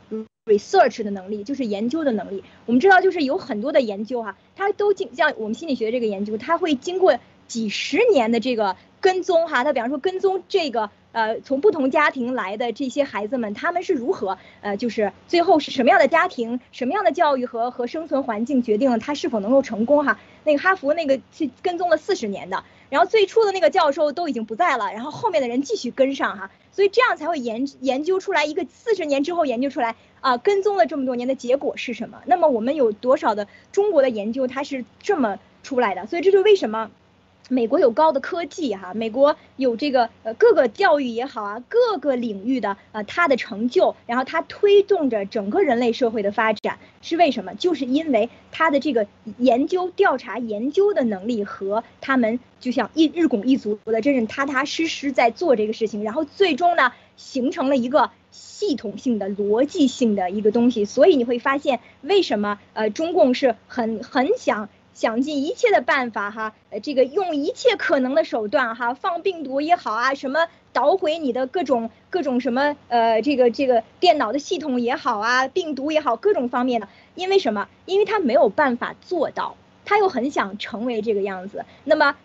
research 的能力，就是研究的能力。我们知道就是有很多的研究哈，它都经像我们心理学这个研究，它会经过几十年的这个跟踪哈。它比方说跟踪这个。呃，从不同家庭来的这些孩子们，他们是如何呃，就是最后是什么样的家庭，什么样的教育和和生存环境决定了他是否能够成功哈？那个哈佛那个去跟踪了四十年的，然后最初的那个教授都已经不在了，然后后面的人继续跟上哈，所以这样才会研研究出来一个四十年之后研究出来啊，跟踪了这么多年的结果是什么？那么我们有多少的中国的研究它是这么出来的？所以这就为什么。美国有高的科技哈，美国有这个呃各个教育也好啊，各个领域的呃它的成就，然后它推动着整个人类社会的发展，是为什么？就是因为它的这个研究、调查、研究的能力和他们就像一日拱一卒的，真正踏踏实实在做这个事情，然后最终呢形成了一个系统性的、逻辑性的一个东西。所以你会发现，为什么呃中共是很很想。想尽一切的办法哈，呃，这个用一切可能的手段哈，放病毒也好啊，什么捣毁你的各种各种什么呃，这个这个电脑的系统也好啊，病毒也好，各种方面的，因为什么？因为他没有办法做到，他又很想成为这个样子，那么。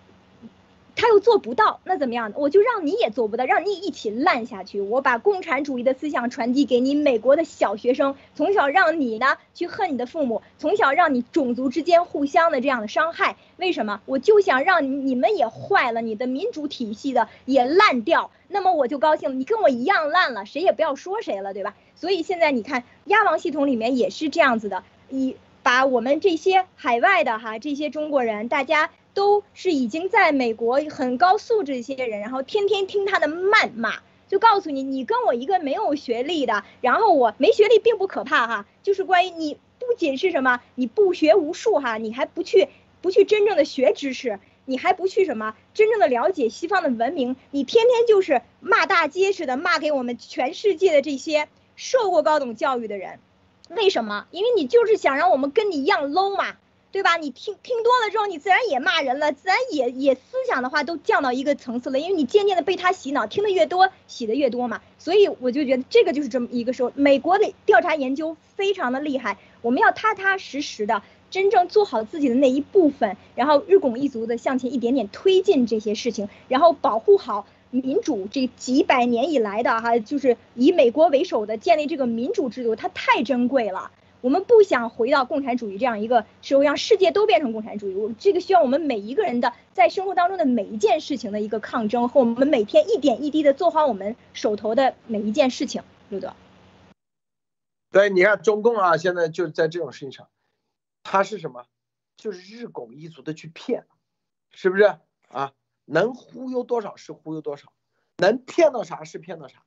他又做不到，那怎么样呢？我就让你也做不到，让你一起烂下去。我把共产主义的思想传递给你美国的小学生，从小让你呢去恨你的父母，从小让你种族之间互相的这样的伤害。为什么？我就想让你们也坏了，你的民主体系的也烂掉。那么我就高兴，你跟我一样烂了，谁也不要说谁了，对吧？所以现在你看，鸭王系统里面也是这样子的，以把我们这些海外的哈这些中国人，大家。都是已经在美国很高素质一些人，然后天天听他的谩骂，就告诉你，你跟我一个没有学历的，然后我没学历并不可怕哈，就是关于你不仅是什么，你不学无术哈，你还不去不去真正的学知识，你还不去什么真正的了解西方的文明，你天天就是骂大街似的骂给我们全世界的这些受过高等教育的人，为什么？因为你就是想让我们跟你一样 low 嘛。对吧？你听听多了之后，你自然也骂人了，自然也也思想的话都降到一个层次了，因为你渐渐的被他洗脑，听得越多，洗的越多嘛。所以我就觉得这个就是这么一个时候，美国的调查研究非常的厉害，我们要踏踏实实的，真正做好自己的那一部分，然后日拱一卒的向前一点点推进这些事情，然后保护好民主这几百年以来的哈，就是以美国为首的建立这个民主制度，它太珍贵了。我们不想回到共产主义这样一个社会，让世界都变成共产主义。我这个需要我们每一个人的在生活当中的每一件事情的一个抗争，和我们每天一点一滴的做好我们手头的每一件事情。路德，对，你看中共啊，现在就在这种事情上，他是什么？就是日拱一卒的去骗，是不是啊？能忽悠多少是忽悠多少，能骗到啥是骗到啥，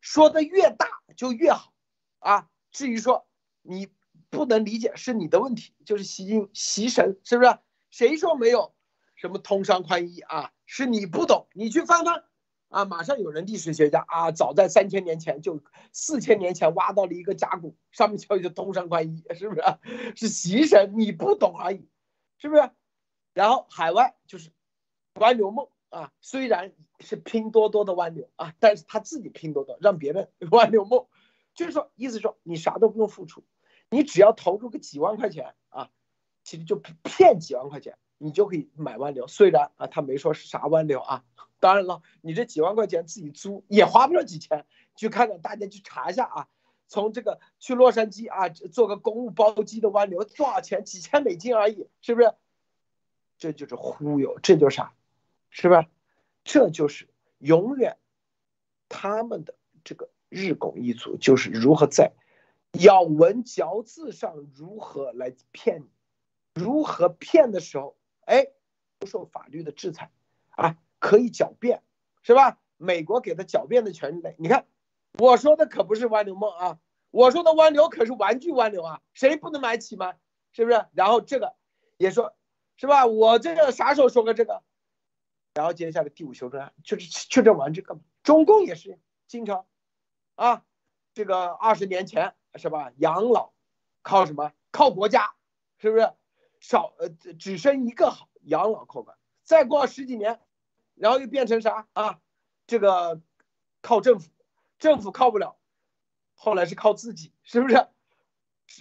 说的越大就越好啊。至于说你。不能理解是你的问题，就是习金习神是不是？谁说没有什么通商宽衣啊？是你不懂，你去翻翻啊！马上有人历史学家啊，早在三千年前就四千年前挖到了一个甲骨，上面叫一个通商宽衣，是不是？是习神，你不懂而已，是不是？然后海外就是关刘梦啊，虽然是拼多多的湾流啊，但是他自己拼多多，让别人 湾流梦，就是说，意思说你啥都不用付出，你只要投入个几万块钱啊，其实就骗几万块钱，你就可以买湾流。虽然啊，他没说是啥湾流啊，当然了，你这几万块钱自己租也花不了几千，去看看，大家去查一下啊。从这个去洛杉矶啊，做个公务包机的湾流多少钱？几千美金而已，是不是？这就是忽悠，这就是啥？是不是？这就是永远他们的这个日拱一卒，就是如何在咬文嚼字上如何来骗你，如何骗的时候，哎，不受法律的制裁啊，可以狡辩，是吧？美国给他狡辩的权利，你看。我说的可不是湾流梦啊，我说的湾流可是玩具湾流啊，谁不能买起吗？是不是？然后这个也说，是吧？我这个啥时候说过这个？然后接下来第五修正案就是就这玩这个嘛，中共也是经常啊，这个二十年前是吧？养老靠什么？靠国家，是不是？少呃只生一个好养老靠管，再过十几年，然后又变成啥啊？这个靠政府。政府靠不了，后来是靠自己，是不是？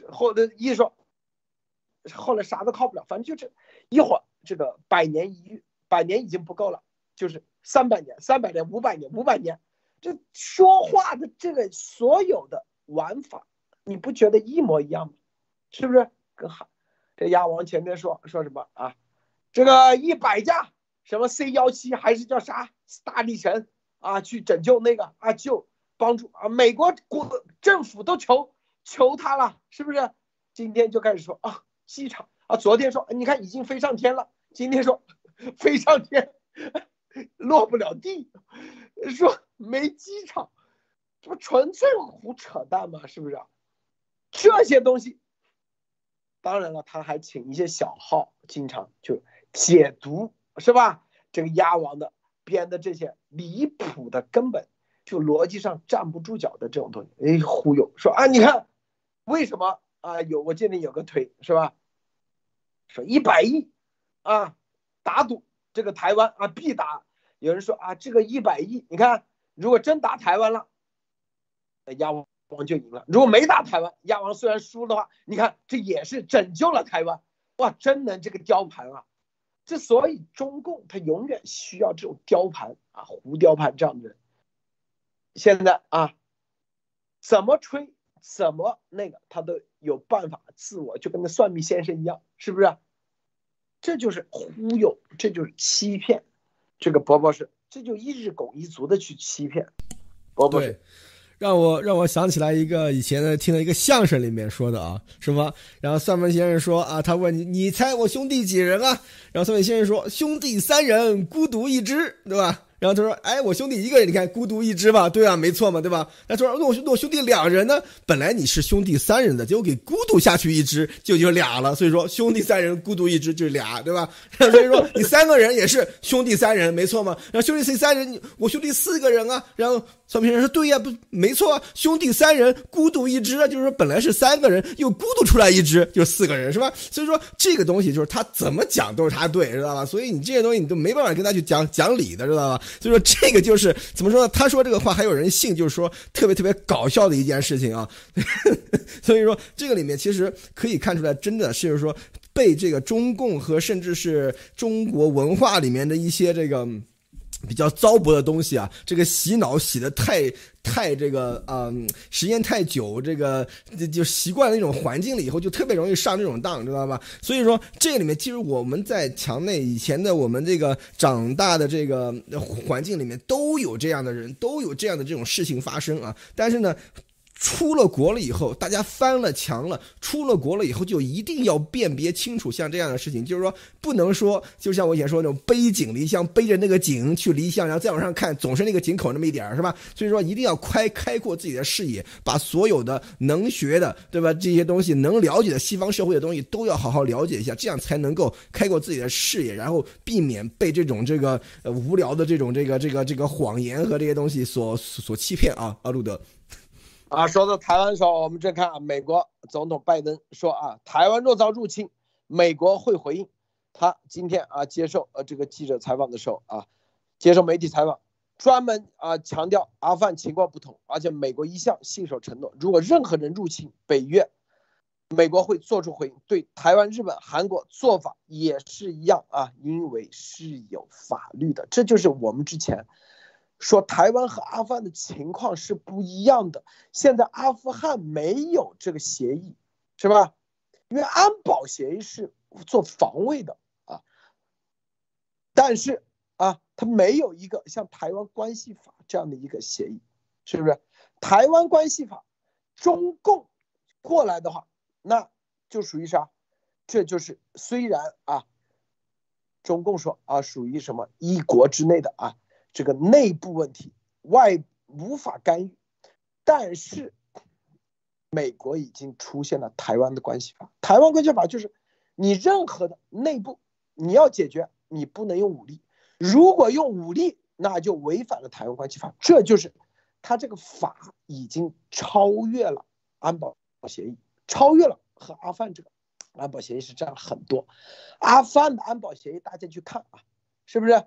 后的一说，后来啥都靠不了，反正就这一会儿，这个百年一遇，百年已经不够了，就是三百年、三百年、五百年、五百年，这说话的这个所有的玩法，你不觉得一模一样吗？是不是？更好，这鸭王前面说说什么啊？这个一百架什么 C 幺七还是叫啥大力神啊？去拯救那个啊救。帮助啊！美国国政府都求求他了，是不是？今天就开始说啊，机场啊，昨天说你看已经飞上天了，今天说 飞上天 落不了地，说没机场，这不纯粹胡扯淡吗？是不是啊？这些东西，当然了，他还请一些小号经常就解读，是吧？这个鸭王的编的这些离谱的根本。就逻辑上站不住脚的这种东西，哎，忽悠说啊，你看为什么啊？有我这里有个推是吧？说一百亿啊，打赌这个台湾啊必打。有人说啊，这个一百亿，你看如果真打台湾了，那亚王就赢了；如果没打台湾，鸭王虽然输的话，你看这也是拯救了台湾。哇，真能这个雕盘啊！之所以中共他永远需要这种雕盘啊，胡雕盘这样的人。现在啊，怎么吹，怎么那个，他都有办法自我，就跟那算命先生一样，是不是？这就是忽悠，这就是欺骗。这个伯伯是，这就一日拱一卒的去欺骗。伯伯是，让我让我想起来一个以前的听的一个相声里面说的啊，什么？然后算命先生说啊，他问你，你猜我兄弟几人啊？然后算命先生说，兄弟三人，孤独一只，对吧？然后他说：“哎，我兄弟一个人，你看孤独一只吧？对啊，没错嘛，对吧？他说：那我那我兄弟两人呢？本来你是兄弟三人的，结果给孤独下去一只，就就俩了。所以说兄弟三人，孤独一只就是俩，对吧？所以说你三个人也是兄弟三人，没错嘛。然后兄弟三三人，我兄弟四个人啊。然后算命人说：对呀，不没错啊，兄弟三人，孤独一只啊，就是说本来是三个人，又孤独出来一只，就四个人，是吧？所以说这个东西就是他怎么讲都是他对，知道吧？所以你这些东西你都没办法跟他去讲讲理的，知道吧？”所以说这个就是怎么说呢？他说这个话还有人信，就是说特别特别搞笑的一件事情啊。所以说这个里面其实可以看出来，真的是说被这个中共和甚至是中国文化里面的一些这个。比较糟粕的东西啊，这个洗脑洗的太太这个嗯，时间太久，这个就习惯了那种环境了以后，就特别容易上这种当，知道吧？所以说这里面，其实我们在墙内以前的我们这个长大的这个环境里面，都有这样的人，都有这样的这种事情发生啊。但是呢。出了国了以后，大家翻了墙了。出了国了以后，就一定要辨别清楚像这样的事情，就是说不能说，就像我以前说那种背井离乡，背着那个井去离乡，然后再往上看，总是那个井口那么一点，是吧？所以说一定要开开阔自己的视野，把所有的能学的，对吧？这些东西能了解的西方社会的东西都要好好了解一下，这样才能够开阔自己的视野，然后避免被这种这个呃无聊的这种这个这个这个谎言和这些东西所所欺骗啊，阿路德。啊，说到台湾的时候，我们再看啊，美国总统拜登说啊，台湾若遭入侵，美国会回应。他今天啊接受呃这个记者采访的时候啊，接受媒体采访，专门啊强调阿富汗情况不同，而且美国一向信守承诺，如果任何人入侵北约，美国会做出回应。对台湾、日本、韩国做法也是一样啊，因为是有法律的。这就是我们之前说台湾和阿富汗的情况是不一样的。现在阿富汗没有这个协议，是吧？因为安保协议是做防卫的啊，但是啊，它没有一个像台湾关系法这样的一个协议，是不是？台湾关系法，中共过来的话，那就属于啥？这就是虽然啊，中共说啊，属于什么一国之内的啊，这个内部问题，外无法干预，但是。美国已经出现了台湾的关系法，台湾关系法就是你任何的内部你要解决，你不能用武力，如果用武力，那就违反了台湾关系法。这就是他这个法已经超越了安保协议，超越了和阿富汗这个安保协议是占了很多。阿富汗的安保协议大家去看啊，是不是？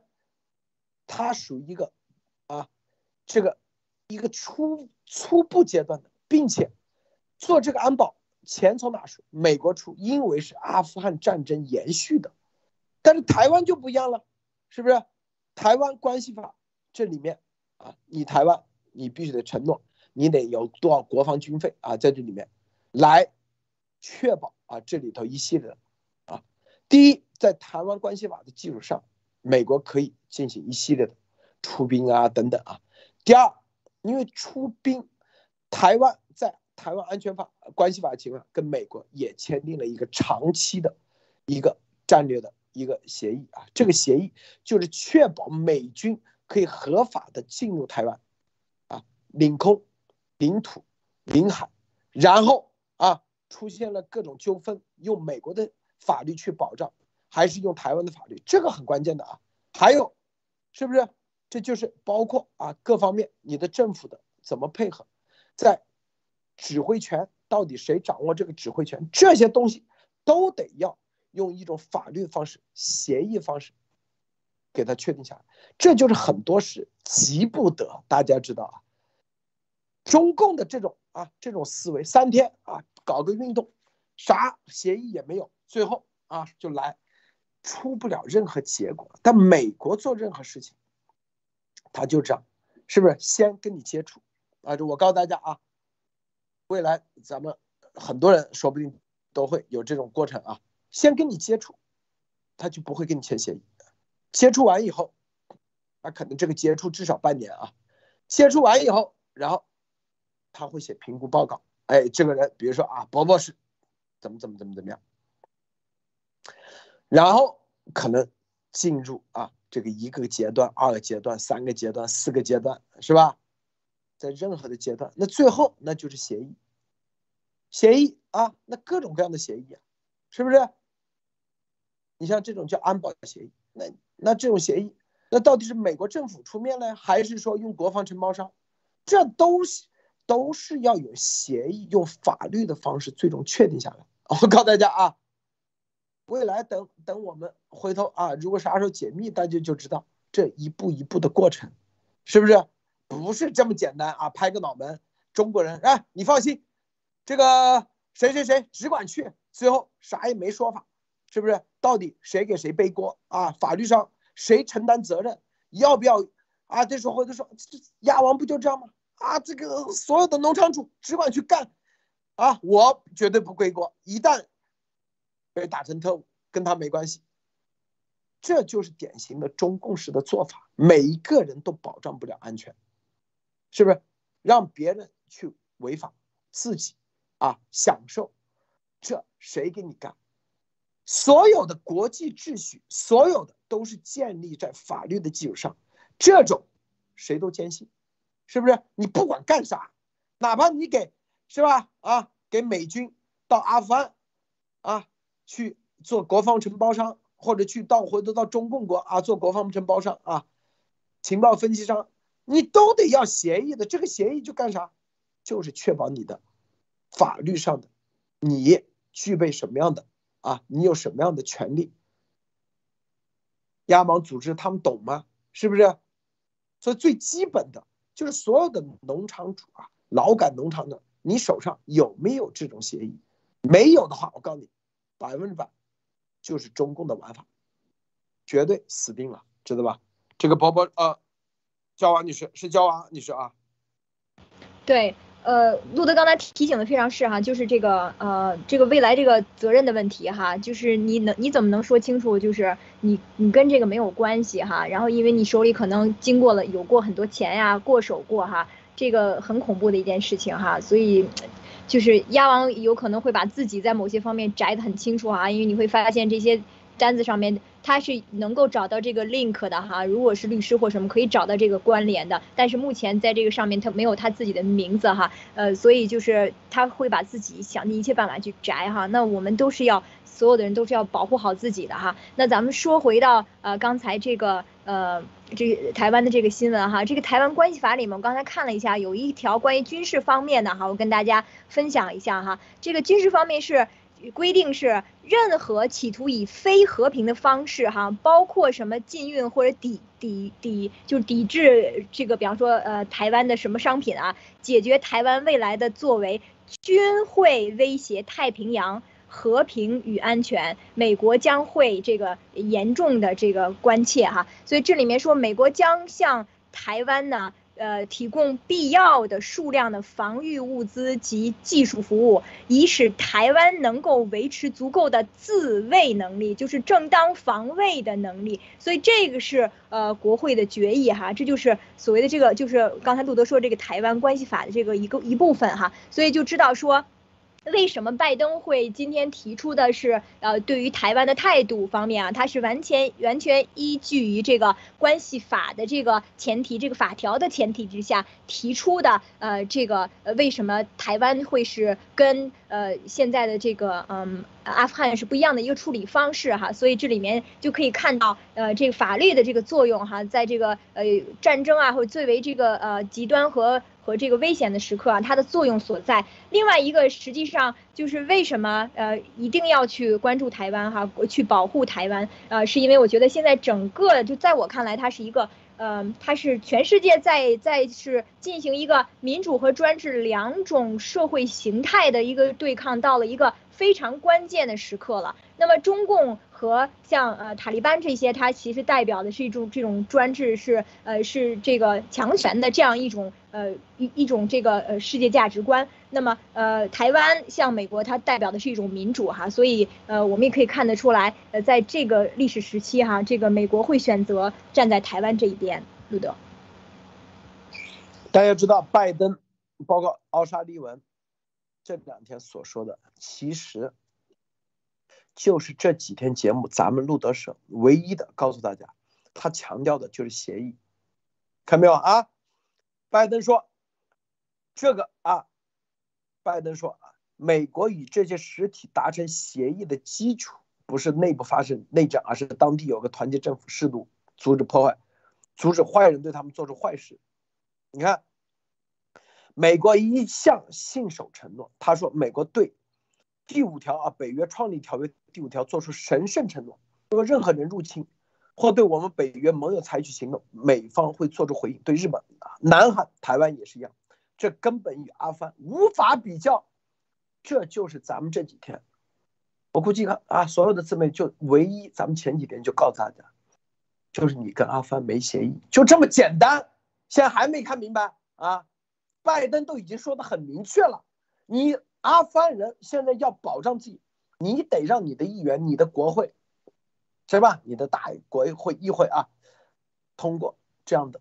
它属于一个啊，这个一个初初步阶段的，并且。做这个安保钱从哪出？美国出，因为是阿富汗战争延续的。但是台湾就不一样了，是不是？台湾关系法这里面啊，你台湾你必须得承诺，你得有多少国防军费啊，在这里面来确保啊这里头一系列的啊。第一，在台湾关系法的基础上，美国可以进行一系列的出兵啊等等啊。第二，因为出兵，台湾在台湾安全法关系法的情况下，跟美国也签订了一个长期的一个战略的一个协议啊，这个协议就是确保美军可以合法的进入台湾，啊，领空、领土、领海，然后啊出现了各种纠纷，用美国的法律去保障，还是用台湾的法律，这个很关键的啊。还有，是不是？这就是包括啊各方面你的政府的怎么配合，在。指挥权到底谁掌握这个指挥权？这些东西都得要用一种法律方式、协议方式给它确定下来。这就是很多事急不得。大家知道啊，中共的这种啊这种思维，三天啊搞个运动，啥协议也没有，最后啊就来出不了任何结果。但美国做任何事情，他就这样，是不是先跟你接触啊？就我告诉大家啊。未来咱们很多人说不定都会有这种过程啊，先跟你接触，他就不会跟你签协议。接触完以后，那可能这个接触至少半年啊。接触完以后，然后他会写评估报告。哎，这个人，比如说啊，伯伯是怎么怎么怎么怎么样，然后可能进入啊这个一个阶段、二个阶段、三个阶段、四个阶段，是吧？在任何的阶段，那最后那就是协议，协议啊，那各种各样的协议啊，是不是？你像这种叫安保协议，那那这种协议，那到底是美国政府出面呢，还是说用国防承包商？这都是都是要有协议，用法律的方式最终确定下来。我告诉大家啊，未来等等我们回头啊，如果啥时候解密，大家就知道这一步一步的过程，是不是？不是这么简单啊！拍个脑门，中国人哎，你放心，这个谁谁谁只管去，最后啥也没说法，是不是？到底谁给谁背锅啊？法律上谁承担责任？要不要啊？这时候就说，亚王不就这样吗？啊，这个所有的农场主只管去干，啊，我绝对不背锅。一旦被打成特务，跟他没关系。这就是典型的中共式的做法，每一个人都保障不了安全。是不是让别人去违法，自己啊享受？这谁给你干？所有的国际秩序，所有的都是建立在法律的基础上，这种谁都坚信，是不是？你不管干啥，哪怕你给是吧？啊，给美军到阿富汗啊去做国防承包商，或者去到回头到中共国啊做国防承包商啊，情报分析商。你都得要协议的，这个协议就干啥？就是确保你的法律上的，你具备什么样的啊？你有什么样的权利？亚盟组织他们懂吗？是不是？所以最基本的就是所有的农场主啊，劳改农场的，你手上有没有这种协议？没有的话，我告诉你，百分之百就是中共的玩法，绝对死定了，知道吧？这个宝宝呃，焦娃女士是焦娃女士啊。对，呃，路德刚才提醒的非常是哈，就是这个呃，这个未来这个责任的问题哈，就是你能你怎么能说清楚，就是你你跟这个没有关系哈，然后因为你手里可能经过了有过很多钱呀，过手过哈，这个很恐怖的一件事情哈，所以就是鸭王有可能会把自己在某些方面摘得很清楚啊，因为你会发现这些单子上面。他是能够找到这个 link 的哈，如果是律师或什么可以找到这个关联的，但是目前在这个上面他没有他自己的名字哈，呃，所以就是他会把自己想尽一切办法去摘哈。那我们都是要所有的人都是要保护好自己的哈。那咱们说回到呃刚才这个呃这个台湾的这个新闻哈，这个台湾关系法里面我刚才看了一下，有一条关于军事方面的哈，我跟大家分享一下哈，这个军事方面是。规定是任何企图以非和平的方式，哈，包括什么禁运或者抵抵抵，就抵制这个，比方说呃台湾的什么商品啊，解决台湾未来的作为，均会威胁太平洋和平与安全，美国将会这个严重的这个关切哈，所以这里面说美国将向台湾呢。呃，提供必要的数量的防御物资及技术服务，以使台湾能够维持足够的自卫能力，就是正当防卫的能力。所以这个是呃国会的决议哈，这就是所谓的这个，就是刚才路德说这个台湾关系法的这个一个一部分哈，所以就知道说。为什么拜登会今天提出的是呃对于台湾的态度方面啊，他是完全完全依据于这个关系法的这个前提，这个法条的前提之下提出的呃这个呃为什么台湾会是跟呃现在的这个嗯阿富汗是不一样的一个处理方式哈，所以这里面就可以看到呃这个法律的这个作用哈，在这个呃战争啊或最为这个呃极端和。和这个危险的时刻啊，它的作用所在。另外一个，实际上就是为什么呃一定要去关注台湾哈，去保护台湾呃，是因为我觉得现在整个就在我看来，它是一个呃，它是全世界在在是进行一个民主和专制两种社会形态的一个对抗，到了一个非常关键的时刻了。那么中共。和像呃塔利班这些，它其实代表的是一种这种专制，是呃是这个强权的这样一种呃一一种这个呃世界价值观。那么呃台湾像美国，它代表的是一种民主哈，所以呃我们也可以看得出来，呃在这个历史时期哈，这个美国会选择站在台湾这一边。路德，大家知道拜登，包括奥沙利文这两天所说的，其实。就是这几天节目，咱们路德社唯一的告诉大家，他强调的就是协议，看没有啊？拜登说，这个啊，拜登说啊，美国与这些实体达成协议的基础不是内部发生内战，而是当地有个团结政府，试图阻止破坏，阻止坏人对他们做出坏事。你看，美国一向信守承诺，他说美国对。第五条啊，北约创立条约第五条做出神圣承诺：，如果任何人入侵或对我们北约盟友采取行动，美方会做出回应。对日本、南韩、台湾也是一样，这根本与阿富汗无法比较。这就是咱们这几天，我估计看啊，所有的自媒就唯一，咱们前几天就告诉大家，就是你跟阿富汗没协议，就这么简单。现在还没看明白啊？拜登都已经说的很明确了，你。阿富汗人现在要保障自己，你得让你的议员、你的国会，是吧？你的大国会议会啊，通过这样的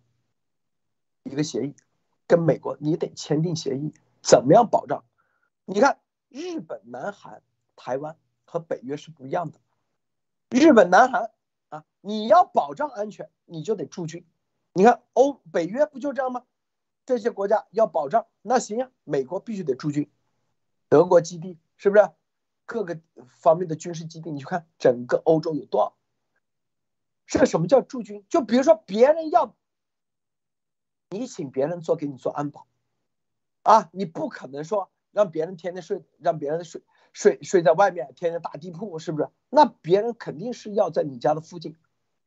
一个协议，跟美国你得签订协议，怎么样保障？你看，日本、南韩、台湾和北约是不一样的。日本、南韩啊，你要保障安全，你就得驻军。你看欧北约不就这样吗？这些国家要保障，那行呀，美国必须得驻军。德国基地是不是各个方面的军事基地？你去看整个欧洲有多少？这什么叫驻军？就比如说别人要你请别人做给你做安保啊，你不可能说让别人天天睡，让别人睡睡睡在外面，天天打地铺，是不是？那别人肯定是要在你家的附近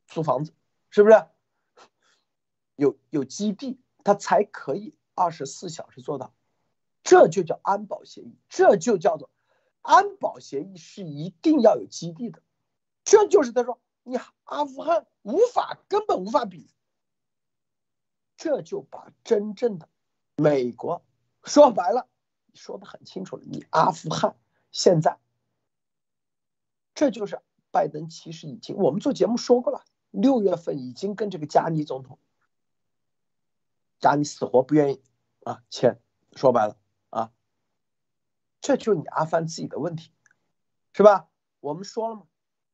租房子，是不是？有有基地，他才可以二十四小时做到。这就叫安保协议，这就叫做安保协议是一定要有基地的。这就是他说你阿富汗无法根本无法比。这就把真正的美国说白了，说的很清楚了。你阿富汗现在，这就是拜登其实已经我们做节目说过了，六月份已经跟这个加尼总统，加你死活不愿意啊签，说白了啊，这就你阿凡自己的问题，是吧？我们说了嘛，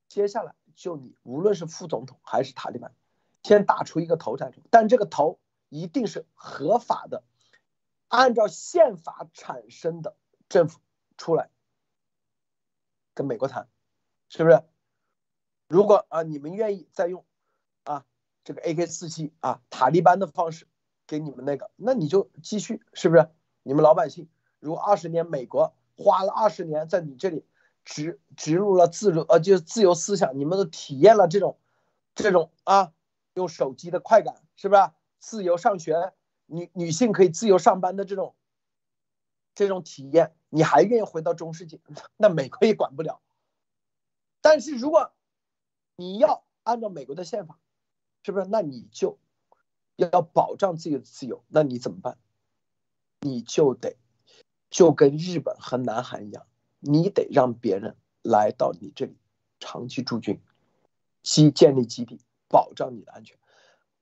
接下来就你无论是副总统还是塔利班，先打出一个头战，但这个头。一定是合法的，按照宪法产生的政府出来跟美国谈，是不是？如果啊你们愿意再用啊这个 AK 四七啊塔利班的方式给你们那个，那你就继续，是不是？你们老百姓如果二十年美国花了二十年在你这里植植入了自由呃就是自由思想，你们都体验了这种这种啊用手机的快感，是不是？自由上学，女女性可以自由上班的这种，这种体验，你还愿意回到中世纪？那美国也管不了。但是如果你要按照美国的宪法，是不是？那你就要保障自己的自由，那你怎么办？你就得就跟日本和南韩一样，你得让别人来到你这里长期驻军，基建立基地，保障你的安全。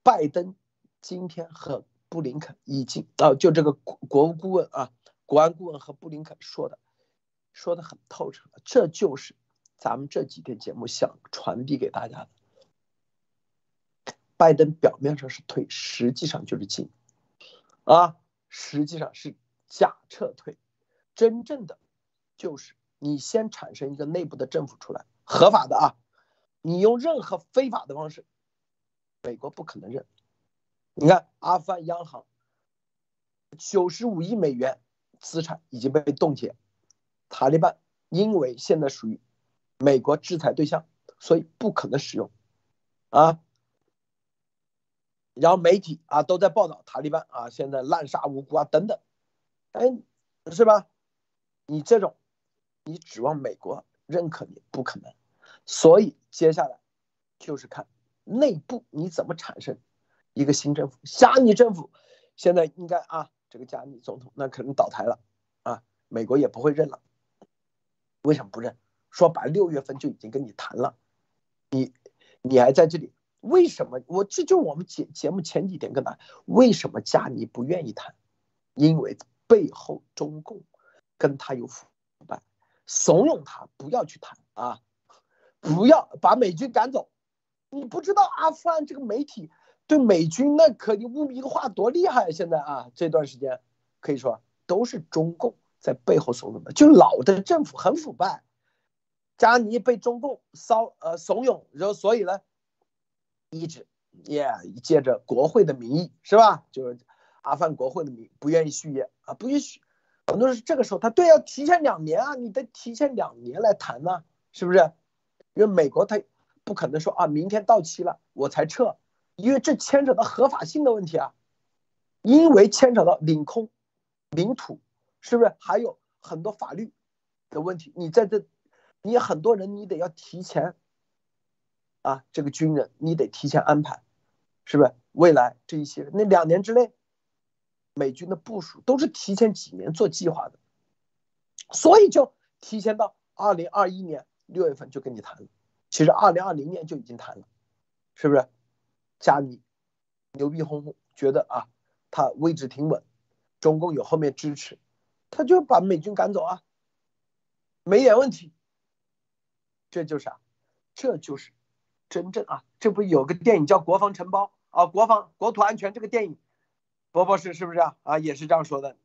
拜登。今天和布林肯已经啊，就这个国务顾问啊，国安顾问和布林肯说的，说的很透彻了。这就是咱们这几天节目想传递给大家的。拜登表面上是退，实际上就是进，啊，实际上是假撤退。真正的就是你先产生一个内部的政府出来，合法的啊，你用任何非法的方式，美国不可能认。你看，阿富汗央行九十五亿美元资产已经被冻结，塔利班因为现在属于美国制裁对象，所以不可能使用啊。然后媒体啊都在报道塔利班啊现在滥杀无辜啊等等，哎，是吧？你这种，你指望美国认可你不可能，所以接下来就是看内部你怎么产生。一个新政府，加尼政府，现在应该啊，这个加尼总统那可能倒台了啊，美国也不会认了。为什么不认？说白，六月份就已经跟你谈了，你你还在这里，为什么？我这就我们节节目前几天跟他，为什么加尼不愿意谈？因为背后中共跟他有腐败，怂恿他不要去谈啊，不要把美军赶走。你不知道阿富汗这个媒体。对美军那可你污名化多厉害啊！现在啊，这段时间可以说都是中共在背后怂恿的，就老的政府很腐败，加尼被中共骚呃怂恿，然后所以呢，一直也借着国会的名义是吧？就是阿富汗国会的名义不愿意续约啊，不允许。很多人是这个时候他对要提前两年啊，你得提前两年来谈呢，是不是？因为美国他不可能说啊，明天到期了我才撤。因为这牵扯到合法性的问题啊，因为牵扯到领空、领土，是不是还有很多法律的问题？你在这，你很多人你得要提前啊，这个军人你得提前安排，是不是？未来这一些那两年之内，美军的部署都是提前几年做计划的，所以就提前到二零二一年六月份就跟你谈了，其实二零二零年就已经谈了，是不是？加尼牛逼哄哄，觉得啊，他位置挺稳，中共有后面支持，他就把美军赶走啊，没点问题。这就是啊，这就是真正啊，这不有个电影叫《国防承包》啊，国防国土安全这个电影，博博士是不是啊？啊，也是这样说的。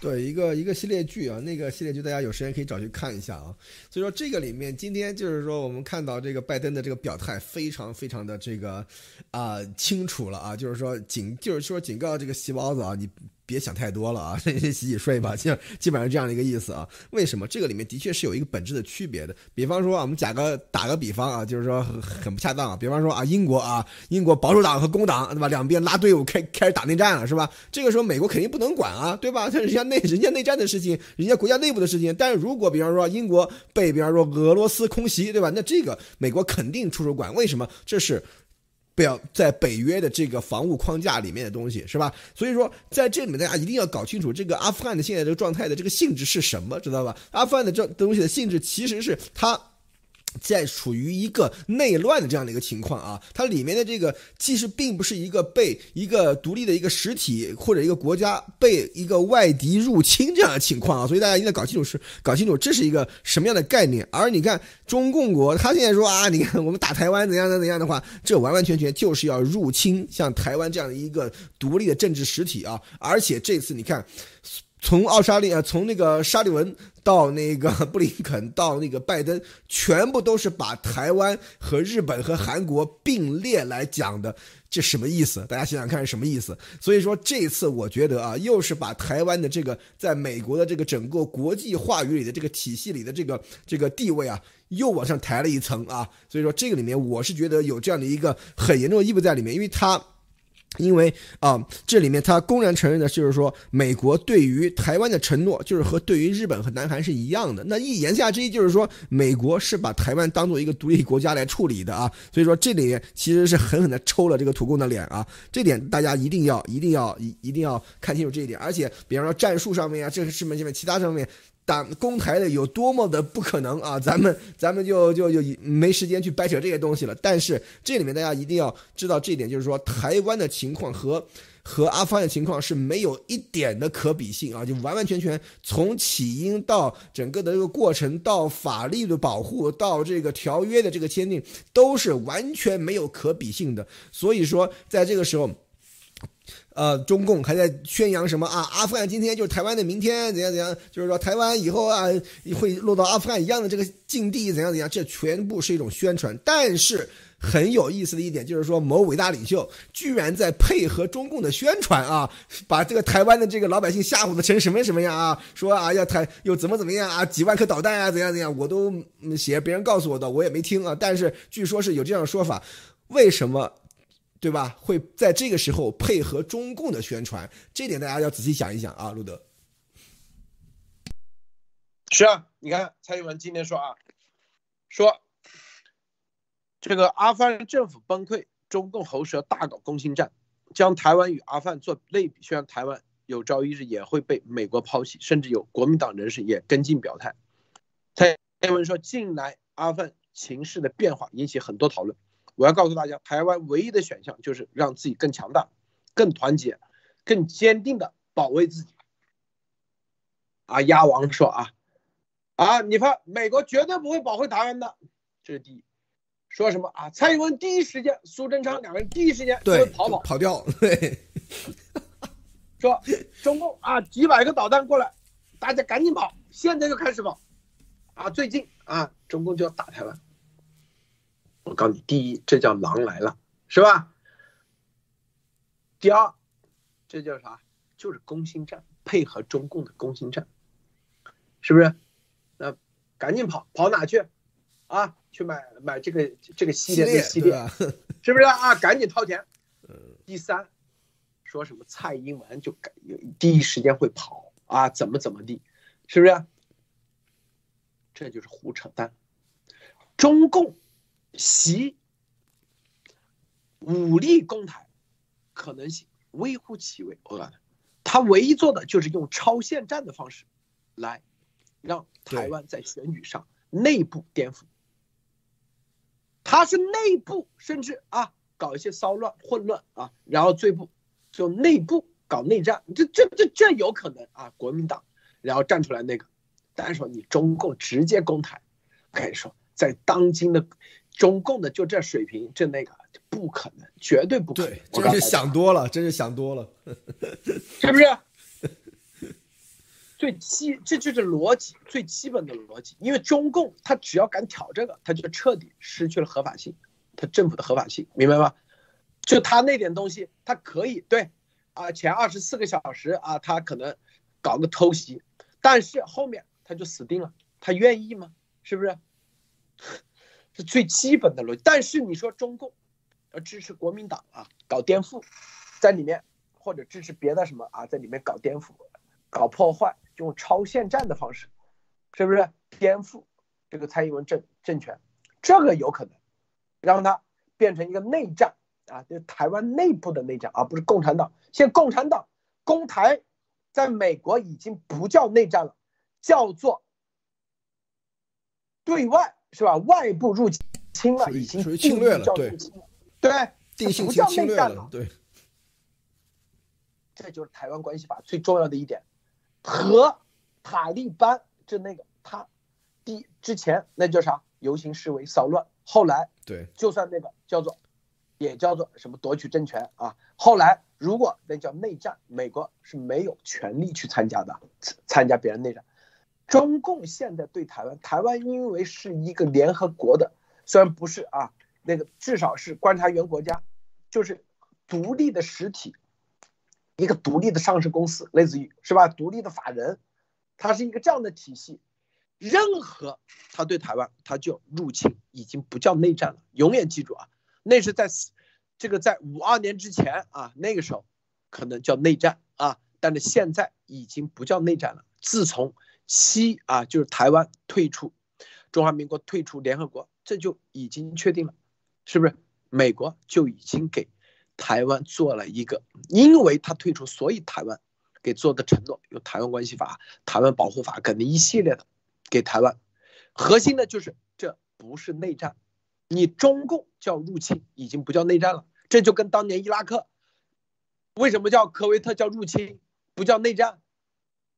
对一个一个系列剧啊，那个系列剧大家有时间可以找去看一下啊。所以说这个里面，今天就是说我们看到这个拜登的这个表态非常非常的这个啊清楚了啊，就是说警就是说警告这个细胞子啊，你别想太多了啊，洗洗睡吧，基基本上这样的一个意思啊。为什么这个里面的确是有一个本质的区别的？比方说啊，我们假个打个比方啊，就是说很很不恰当啊。比方说啊，英国啊，英国保守党和工党对吧，两边拉队伍开开始打内战了是吧？这个时候美国肯定不能管啊，对吧？这人家内人家内战的事情，人家国家内部的事情。但是如果比方说英国被比方说俄罗斯空袭对吧？那这个美国肯定出手管。为什么？这是。表在北约的这个防务框架里面的东西是吧？所以说在这里面大家一定要搞清楚这个阿富汗的现在这个状态的这个性质是什么，知道吧？阿富汗的这东西的性质其实是它。在处于一个内乱的这样的一个情况啊，它里面的这个其实并不是一个被一个独立的一个实体或者一个国家被一个外敌入侵这样的情况啊，所以大家一定要搞清楚是搞清楚这是一个什么样的概念。而你看中共国，他现在说啊，你看我们打台湾怎样怎样的话，这完完全全就是要入侵像台湾这样的一个独立的政治实体啊，而且这次你看。从奥沙利啊，从那个沙利文到那个 布林肯到那个拜登，全部都是把台湾和日本和韩国并列来讲的，这什么意思？大家想想看是什么意思？所以说这次我觉得啊，又是把台湾的这个在美国的这个整个国际话语里的这个体系里的这个这个地位啊，又往上抬了一层啊。所以说这个里面我是觉得有这样的一个很严重的意味在里面，因为它。因为啊，这里面他公然承认的就是说，美国对于台湾的承诺就是和对于日本和南韩是一样的。那一言下之意就是说，美国是把台湾当做一个独立国家来处理的啊。所以说，这里其实是狠狠的抽了这个土共的脸啊。这点大家一定要、一定要、一一定要看清楚这一点。而且，比方说战术上面啊，这个是面这边其他上面。打攻台的有多么的不可能啊！咱们咱们就就就没时间去掰扯这些东西了。但是这里面大家一定要知道这一点，就是说台湾的情况和和阿富汗的情况是没有一点的可比性啊！就完完全全从起因到整个的这个过程，到法律的保护，到这个条约的这个签订，都是完全没有可比性的。所以说，在这个时候。呃，中共还在宣扬什么啊？阿富汗今天就是台湾的明天，怎样怎样？就是说台湾以后啊会落到阿富汗一样的这个境地，怎样怎样？这全部是一种宣传。但是很有意思的一点就是说，某伟大领袖居然在配合中共的宣传啊，把这个台湾的这个老百姓吓唬的成什么什么样啊？说啊要台又怎么怎么样啊？几万颗导弹啊？怎样怎样？我都写别人告诉我的，我也没听啊。但是据说是有这样的说法，为什么？对吧？会在这个时候配合中共的宣传，这点大家要仔细想一想啊，路德。是啊，你看蔡英文今天说啊，说这个阿富汗政府崩溃，中共喉舌大搞攻心战，将台湾与阿富汗做类比，宣扬台湾有朝一日也会被美国抛弃，甚至有国民党人士也跟进表态。蔡英文说，近来阿富汗情势的变化引起很多讨论。我要告诉大家，台湾唯一的选项就是让自己更强大、更团结、更坚定的保卫自己。啊，鸭王说啊，啊，你看美国绝对不会保护台湾的，这是第一。说什么啊？蔡英文第一时间，苏贞昌两个人第一时间对跑跑跑掉，对，说中共啊，几百个导弹过来，大家赶紧跑，现在就开始跑。啊，最近啊，中共就要打台湾。我告诉你，第一，这叫狼来了，是吧？第二，这叫啥？就是攻心战，配合中共的攻心战，是不是？那赶紧跑，跑哪去？啊，去买买这个这个系列的系列，是不是啊？赶紧掏钱。第三，说什么蔡英文就赶第一时间会跑啊？怎么怎么地？是不是？这就是胡扯淡。中共。习武力攻台可能性微乎其微，我告诉他唯一做的就是用超限战的方式来让台湾在选举上内部颠覆。他是内部甚至啊搞一些骚乱混乱啊，然后最不就内部搞内战，这这这这有可能啊，国民党然后站出来那个，但是说你中共直接攻台，我跟你说，在当今的。中共的就这水平，这那个不可能，绝对不可能。真是想多了，真是想多了，是不是？最基，这就是逻辑，最基本的逻辑。因为中共他只要敢挑这个，他就彻底失去了合法性，他政府的合法性，明白吗？就他那点东西，他可以对啊，前二十四个小时啊，他可能搞个偷袭，但是后面他就死定了。他愿意吗？是不是？是最基本的逻辑。但是你说中共要支持国民党啊，搞颠覆，在里面或者支持别的什么啊，在里面搞颠覆、搞破坏，用超限战的方式，是不是颠覆这个蔡英文政政权？这个有可能让它变成一个内战啊，就台湾内部的内战，而不是共产党。现在共产党攻台，在美国已经不叫内战了，叫做对外。是吧？外部入侵了，已经属于侵略了，对对，定性叫侵略了，对。这就是台湾关系法最重要的一点，和塔利班就那个他第之前那叫啥？游行示威骚乱，后来对，就算那个叫做也叫做什么夺取政权啊？后来如果那叫内战，美国是没有权利去参加的，参加别人内战。中共现在对台湾，台湾因为是一个联合国的，虽然不是啊，那个至少是观察员国家，就是独立的实体，一个独立的上市公司，类似于是吧？独立的法人，它是一个这样的体系。任何他对台湾，他就入侵，已经不叫内战了。永远记住啊，那是在这个在五二年之前啊，那个时候可能叫内战啊，但是现在已经不叫内战了。自从西啊，就是台湾退出中华民国，退出联合国，这就已经确定了，是不是？美国就已经给台湾做了一个，因为他退出，所以台湾给做的承诺有《台湾关系法》《台湾保护法》肯定一系列的给台湾，核心的就是这不是内战，你中共叫入侵，已经不叫内战了，这就跟当年伊拉克为什么叫科威特叫入侵，不叫内战。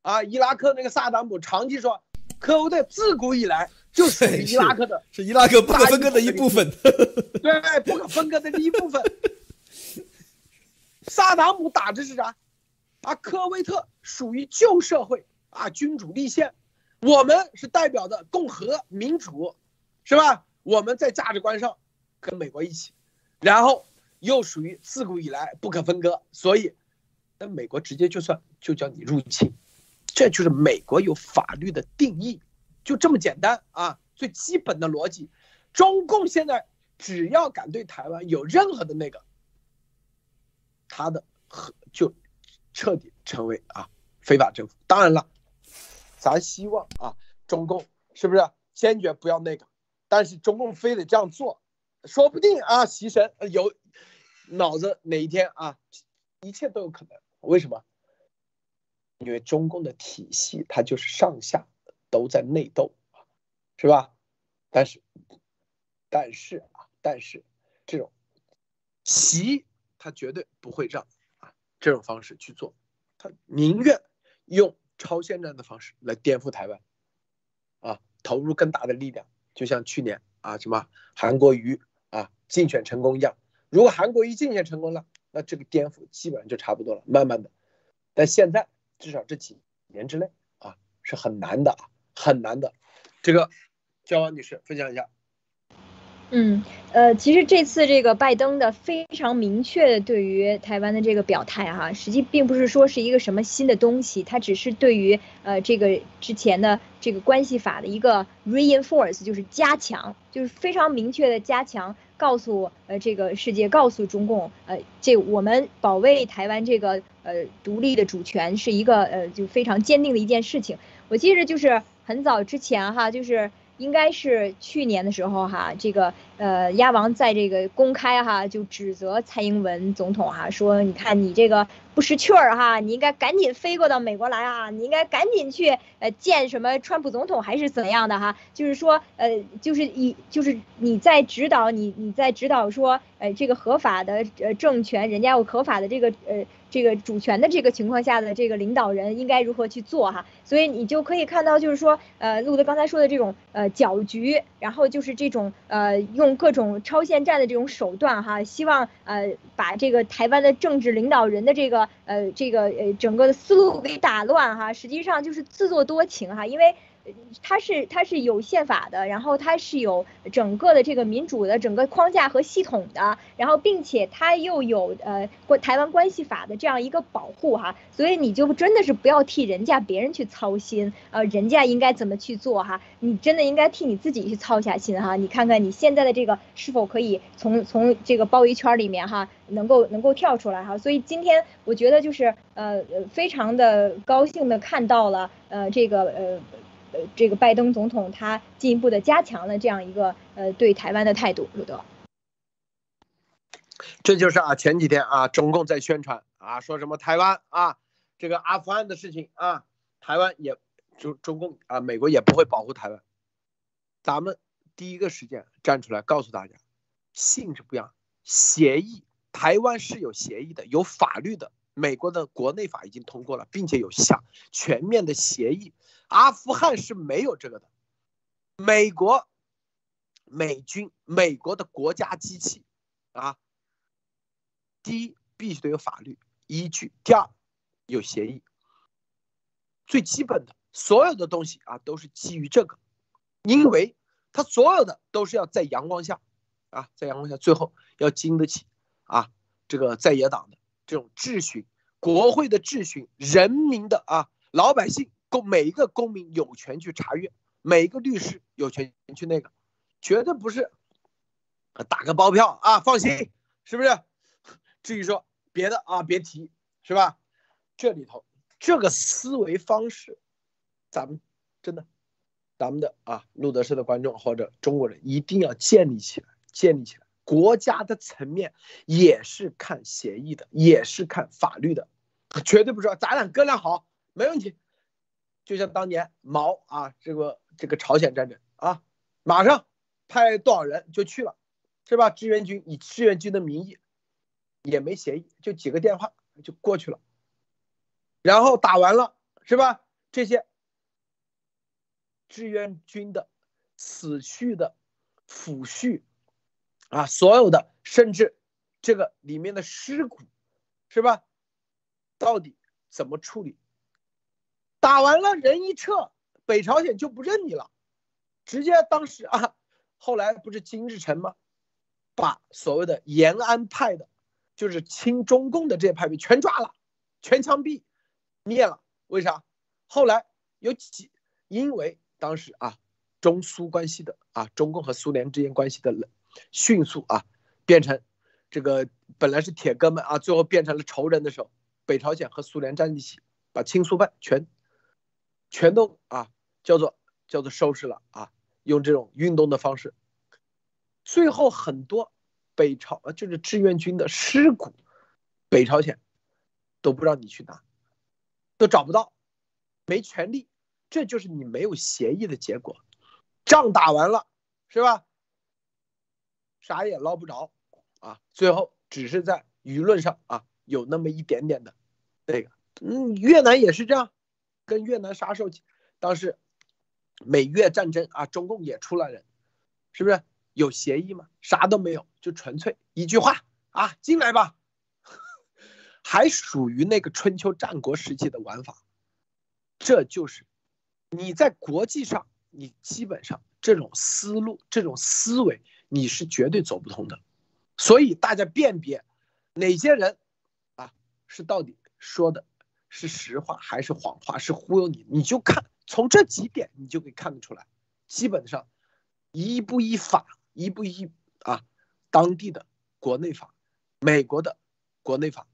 啊，伊拉克那个萨达姆长期说，科威特自古以来就是伊拉克的，是伊拉克不可分割的一部分，对，不可分割的一部分。萨达姆打的是啥？啊，科威特属于旧社会啊，君主立宪，我们是代表的共和民主，是吧？我们在价值观上跟美国一起，然后又属于自古以来不可分割，所以那美国直接就算就叫你入侵。这就是美国有法律的定义，就这么简单啊！最基本的逻辑，中共现在只要敢对台湾有任何的那个，他的和就彻底成为啊非法政府。当然了，咱希望啊中共是不是坚决不要那个？但是中共非得这样做，说不定啊习神有脑子哪一天啊，一切都有可能。为什么？因为中共的体系，它就是上下都在内斗，是吧？但是，但是啊，但是这种习他绝对不会让啊这种方式去做，他宁愿用超限战的方式来颠覆台湾，啊，投入更大的力量，就像去年啊什么韩国瑜啊竞选成功一样。如果韩国瑜竞选成功了，那这个颠覆基本上就差不多了，慢慢的。但现在。至少这几年之内啊，是很难的，很难的。这个，焦王女士分享一下。嗯，呃，其实这次这个拜登的非常明确的对于台湾的这个表态哈，实际并不是说是一个什么新的东西，它只是对于呃这个之前的这个关系法的一个 reinforce，就是加强，就是非常明确的加强，告诉呃这个世界，告诉中共，呃，这我们保卫台湾这个呃独立的主权是一个呃就非常坚定的一件事情。我记得就是很早之前哈，就是。应该是去年的时候哈，这个呃鸭王在这个公开哈就指责蔡英文总统哈说，你看你这个不识趣儿哈，你应该赶紧飞过到美国来啊，你应该赶紧去呃见什么川普总统还是怎样的哈，就是说呃就是以就是你在指导你你在指导说，呃这个合法的呃政权，人家有合法的这个呃。这个主权的这个情况下的这个领导人应该如何去做哈？所以你就可以看到，就是说，呃，路德刚才说的这种呃搅局，然后就是这种呃用各种超限战的这种手段哈，希望呃把这个台湾的政治领导人的这个呃这个呃整个的思路给打乱哈，实际上就是自作多情哈，因为它是它是有宪法的，然后它是有整个的这个民主的整个框架和系统的，然后并且它又有呃关台湾关系法的这样一个保护哈，所以你就真的是不要替人家别人去操心，呃，人家应该怎么去做哈，你真的应该替你自己去操下心哈，你看看你现在的这个是否可以从从这个包围圈里面哈，能够能够跳出来哈，所以今天我觉得就是呃非常的高兴的看到了呃这个呃。这个拜登总统他进一步的加强了这样一个呃对台湾的态度，鲁德。这就是啊，前几天啊，中共在宣传啊，说什么台湾啊，这个阿富汗的事情啊，台湾也中中共啊，美国也不会保护台湾。咱们第一个时间站出来告诉大家，性质不一样，协议，台湾是有协议的，有法律的，美国的国内法已经通过了，并且有相全面的协议。阿富汗是没有这个的，美国、美军、美国的国家机器啊，第一必须得有法律依据，第二有协议，最基本的所有的东西啊都是基于这个，因为它所有的都是要在阳光下啊，在阳光下，最后要经得起啊这个在野党的这种质询，国会的质询，人民的啊老百姓。公每一个公民有权去查阅，每一个律师有权去那个，绝对不是打个包票啊，放心，是不是？至于说别的啊，别提，是吧？这里头这个思维方式，咱们真的，咱们的啊，路德社的观众或者中国人一定要建立起来，建立起来。国家的层面也是看协议的，也是看法律的，绝对不是说咱俩哥俩好，没问题。就像当年毛啊，这个这个朝鲜战争啊，马上派多少人就去了，是吧？志愿军以志愿军的名义，也没协议，就几个电话就过去了，然后打完了，是吧？这些志愿军的死去的、抚恤啊，所有的，甚至这个里面的尸骨，是吧？到底怎么处理？打完了，人一撤，北朝鲜就不认你了，直接当时啊，后来不是金日成吗？把所谓的延安派的，就是亲中共的这些派别全抓了，全枪毙，灭了。为啥？后来有几，因为当时啊，中苏关系的啊，中共和苏联之间关系的冷，迅速啊，变成这个本来是铁哥们啊，最后变成了仇人的时候，北朝鲜和苏联站一起，把亲苏派全。全都啊，叫做叫做收拾了啊，用这种运动的方式，最后很多北朝呃就是志愿军的尸骨，北朝鲜都不让你去拿，都找不到，没权利，这就是你没有协议的结果，仗打完了是吧？啥也捞不着啊，最后只是在舆论上啊有那么一点点的那个，嗯，越南也是这样。跟越南啥时候，当时美越战争啊，中共也出了人，是不是有协议吗？啥都没有，就纯粹一句话啊，进来吧，还属于那个春秋战国时期的玩法。这就是你在国际上，你基本上这种思路、这种思维，你是绝对走不通的。所以大家辨别哪些人啊，是到底说的。是实话还是谎话？是忽悠你？你就看从这几点，你就可以看得出来。基本上，一不依法，一不依啊，当地的国内法，美国的国内法，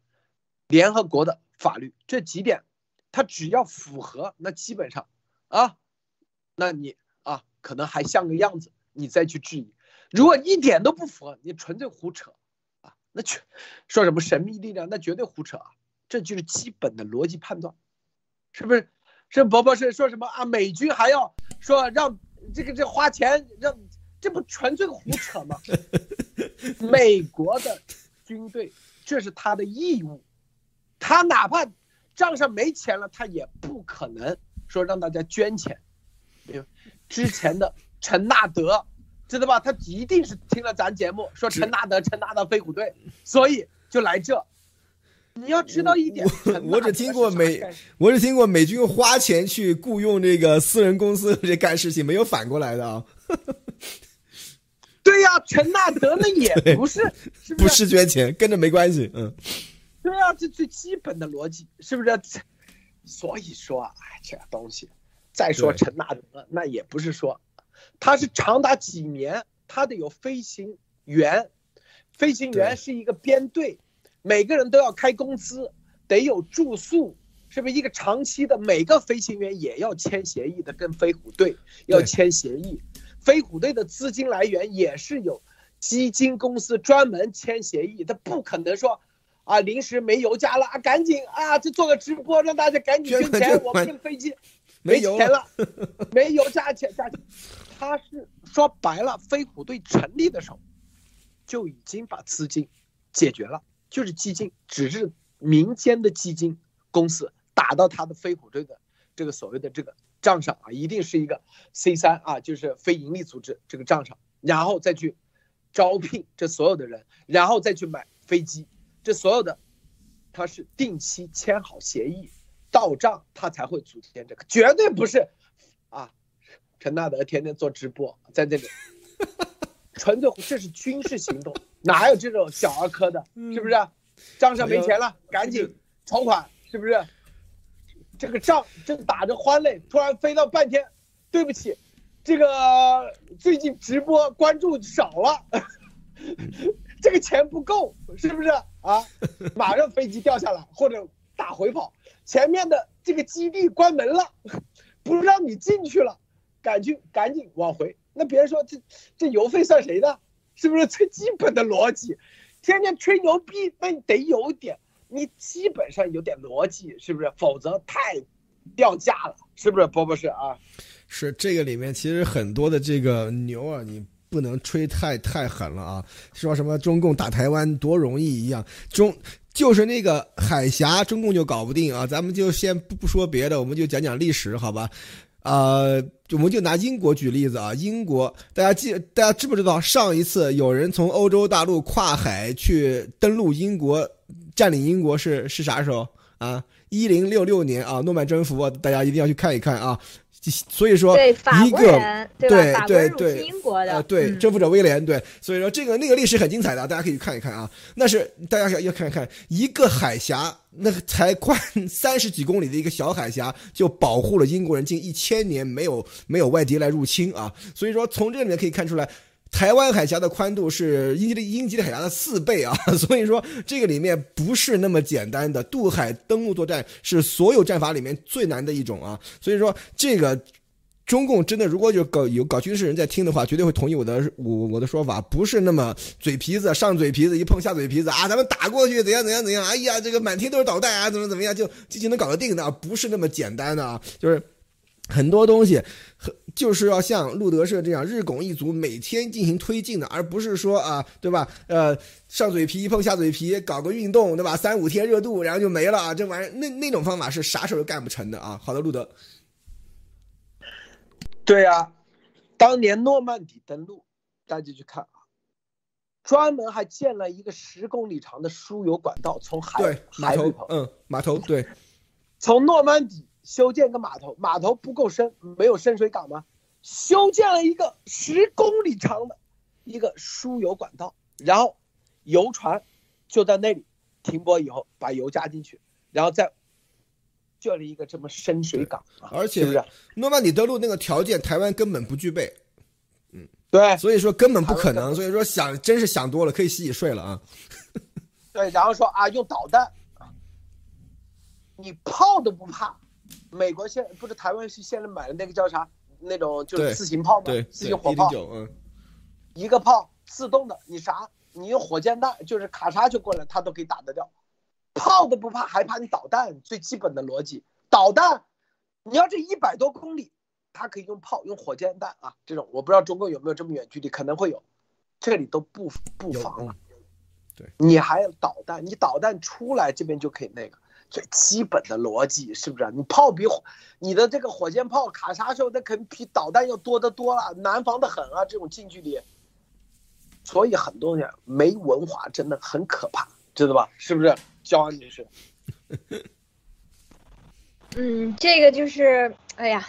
联合国的法律，这几点，它只要符合，那基本上啊，那你啊，可能还像个样子，你再去质疑。如果一点都不符合，你纯粹胡扯啊，那全说什么神秘力量，那绝对胡扯啊。这就是基本的逻辑判断，是不是？这伯伯是说什么啊？美军还要说让这个这花钱让，这不纯粹胡扯吗？美国的军队这是他的义务，他哪怕账上没钱了，他也不可能说让大家捐钱。之前的陈纳德知道吧？他一定是听了咱节目说陈纳德陈纳德飞虎队，所以就来这。你要知道一点，我只听过美，我只听过美军花钱去雇佣这个私人公司这干事情，没有反过来的啊。对呀，陈纳德那也 不是，是不是捐钱，跟着没关系。嗯，对啊，这最基本的逻辑是不是？所以说，哎，这东西，再说陈纳德，那也不是说，他是长达几年，它得有飞行员，飞行员是一个编队，每个人都要开工资，得有住宿，是不是一个长期的？每个飞行员也要签协议的，跟飞虎队要签协议。飞虎队的资金来源也是有基金公司专门签协议，他不可能说啊临时没油加了啊赶紧啊就做个直播让大家赶紧捐钱，我们这个飞机没钱了，没油加钱加钱。他是说白了，飞虎队成立的时候就已经把资金解决了，就是基金，只是民间的基金公司打到他的飞虎队的这个所谓的这个。账上啊，一定是一个 C 三啊，就是非盈利组织这个账上，然后再去招聘这所有的人，然后再去买飞机，这所有的他是定期签好协议到账，他才会组建这个，绝对不是啊。陈纳德天天做直播在这里，纯粹这是军事行动，哪有这种小儿科的，是不是？账上没钱了，赶紧筹款，是不是？这个仗正打着欢嘞，突然飞到半天，对不起，这个最近直播关注少了，这个钱不够，是不是啊？马上飞机掉下来或者打回跑，前面的这个基地关门了，不让你进去了，赶紧赶紧往回。那别人说这这油费算谁的？是不是最基本的逻辑？天天吹牛逼，那你得有点。你基本上有点逻辑，是不是？否则太掉价了，是不是？波波是啊，是这个里面其实很多的这个牛啊，你不能吹太太狠了啊！说什么中共打台湾多容易一样，中就是那个海峡，中共就搞不定啊！咱们就先不不说别的，我们就讲讲历史，好吧？呃，我们就拿英国举例子啊，英国大家记大家知不知道上一次有人从欧洲大陆跨海去登陆英国？占领英国是是啥时候啊？一零六六年啊，诺曼征服，大家一定要去看一看啊。所以说，一个对对对，英国的对征服者威廉对，所以说这个那个历史很精彩的，大家可以看一看啊。那是大家要要看一看一个海峡，那个才宽 三十几公里的一个小海峡，就保护了英国人近一千年没有没有外敌来入侵啊。所以说从这里面可以看出来。台湾海峡的宽度是英吉利英吉利海峡的四倍啊，所以说这个里面不是那么简单的。渡海登陆作战是所有战法里面最难的一种啊，所以说这个中共真的如果有搞有搞军事人在听的话，绝对会同意我的我我的说法，不是那么嘴皮子上嘴皮子一碰下嘴皮子啊，咱们打过去怎样怎样怎样，哎呀这个满天都是导弹啊，怎么怎么样就就就能搞得定的，不是那么简单的啊，就是。很多东西很，就是要像路德社这样日拱一卒，每天进行推进的，而不是说啊，对吧？呃，上嘴皮一碰下嘴皮，搞个运动，对吧？三五天热度，然后就没了啊！这玩意儿，那那种方法是啥事儿都干不成的啊！好的，路德。对呀，当年诺曼底登陆，大家去看啊，专门还建了一个十公里长的输油管道，从海对码头，嗯，码头对，从诺曼底。修建个码头，码头不够深，没有深水港吗？修建了一个十公里长的一个输油管道，然后油船就在那里停泊以后，把油加进去，然后再建立一个这么深水港，而且是诺曼底登陆那个条件，台湾根本不具备。嗯，对，所以说根本不可能，所以说想真是想多了，可以洗洗睡了啊。对，然后说啊，用导弹，你炮都不怕。美国现不是台湾是现在买的那个叫啥？那种就是自行炮嘛，自行火炮。嗯，一个炮自动的，你啥？你用火箭弹，就是咔嚓就过来，它都可以打得掉。炮都不怕，还怕你导弹？最基本的逻辑，导弹，你要这一百多公里，它可以用炮，用火箭弹啊，这种我不知道中国有没有这么远距离，可能会有，这里都不不防了。对，你还有导弹，你导弹出来这边就可以那个。最基本的逻辑是不是？你炮比火，你的这个火箭炮卡啥时候，那肯定比导弹要多得多了，难防的很啊！这种近距离，所以很多人没文化真的很可怕，知道吧？是不是？焦安女士。嗯，这个就是，哎呀，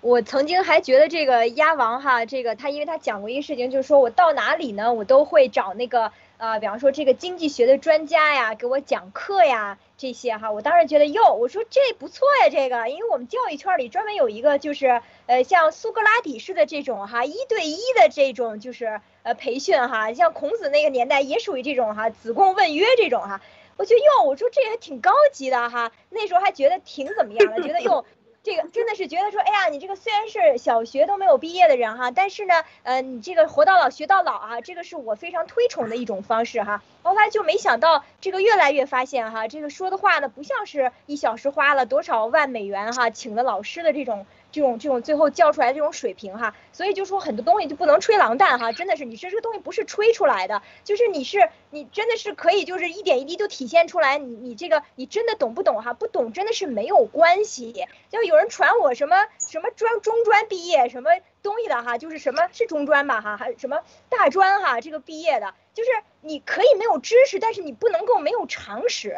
我曾经还觉得这个鸭王哈，这个他因为他讲过一个事情，就是说我到哪里呢，我都会找那个啊，比方说这个经济学的专家呀，给我讲课呀，这些哈，我当时觉得哟，我说这不错呀，这个，因为我们教育圈里专门有一个就是呃，像苏格拉底式的这种哈，一对一的这种就是呃培训哈，像孔子那个年代也属于这种哈，子贡问曰这种哈。我觉得哟，我说这还挺高级的哈，那时候还觉得挺怎么样的，觉得哟，这个真的是觉得说，哎呀，你这个虽然是小学都没有毕业的人哈，但是呢，呃，你这个活到老学到老啊，这个是我非常推崇的一种方式哈。后来就没想到这个越来越发现哈，这个说的话呢，不像是一小时花了多少万美元哈，请的老师的这种。这种这种最后教出来这种水平哈，所以就说很多东西就不能吹狼蛋哈，真的是你这这个东西不是吹出来的，就是你是你真的是可以就是一点一滴都体现出来，你你这个你真的懂不懂哈？不懂真的是没有关系。就有人传我什么什么专中专毕业什么东西的哈，就是什么是中专吧哈，还什么大专哈，这个毕业的，就是你可以没有知识，但是你不能够没有常识。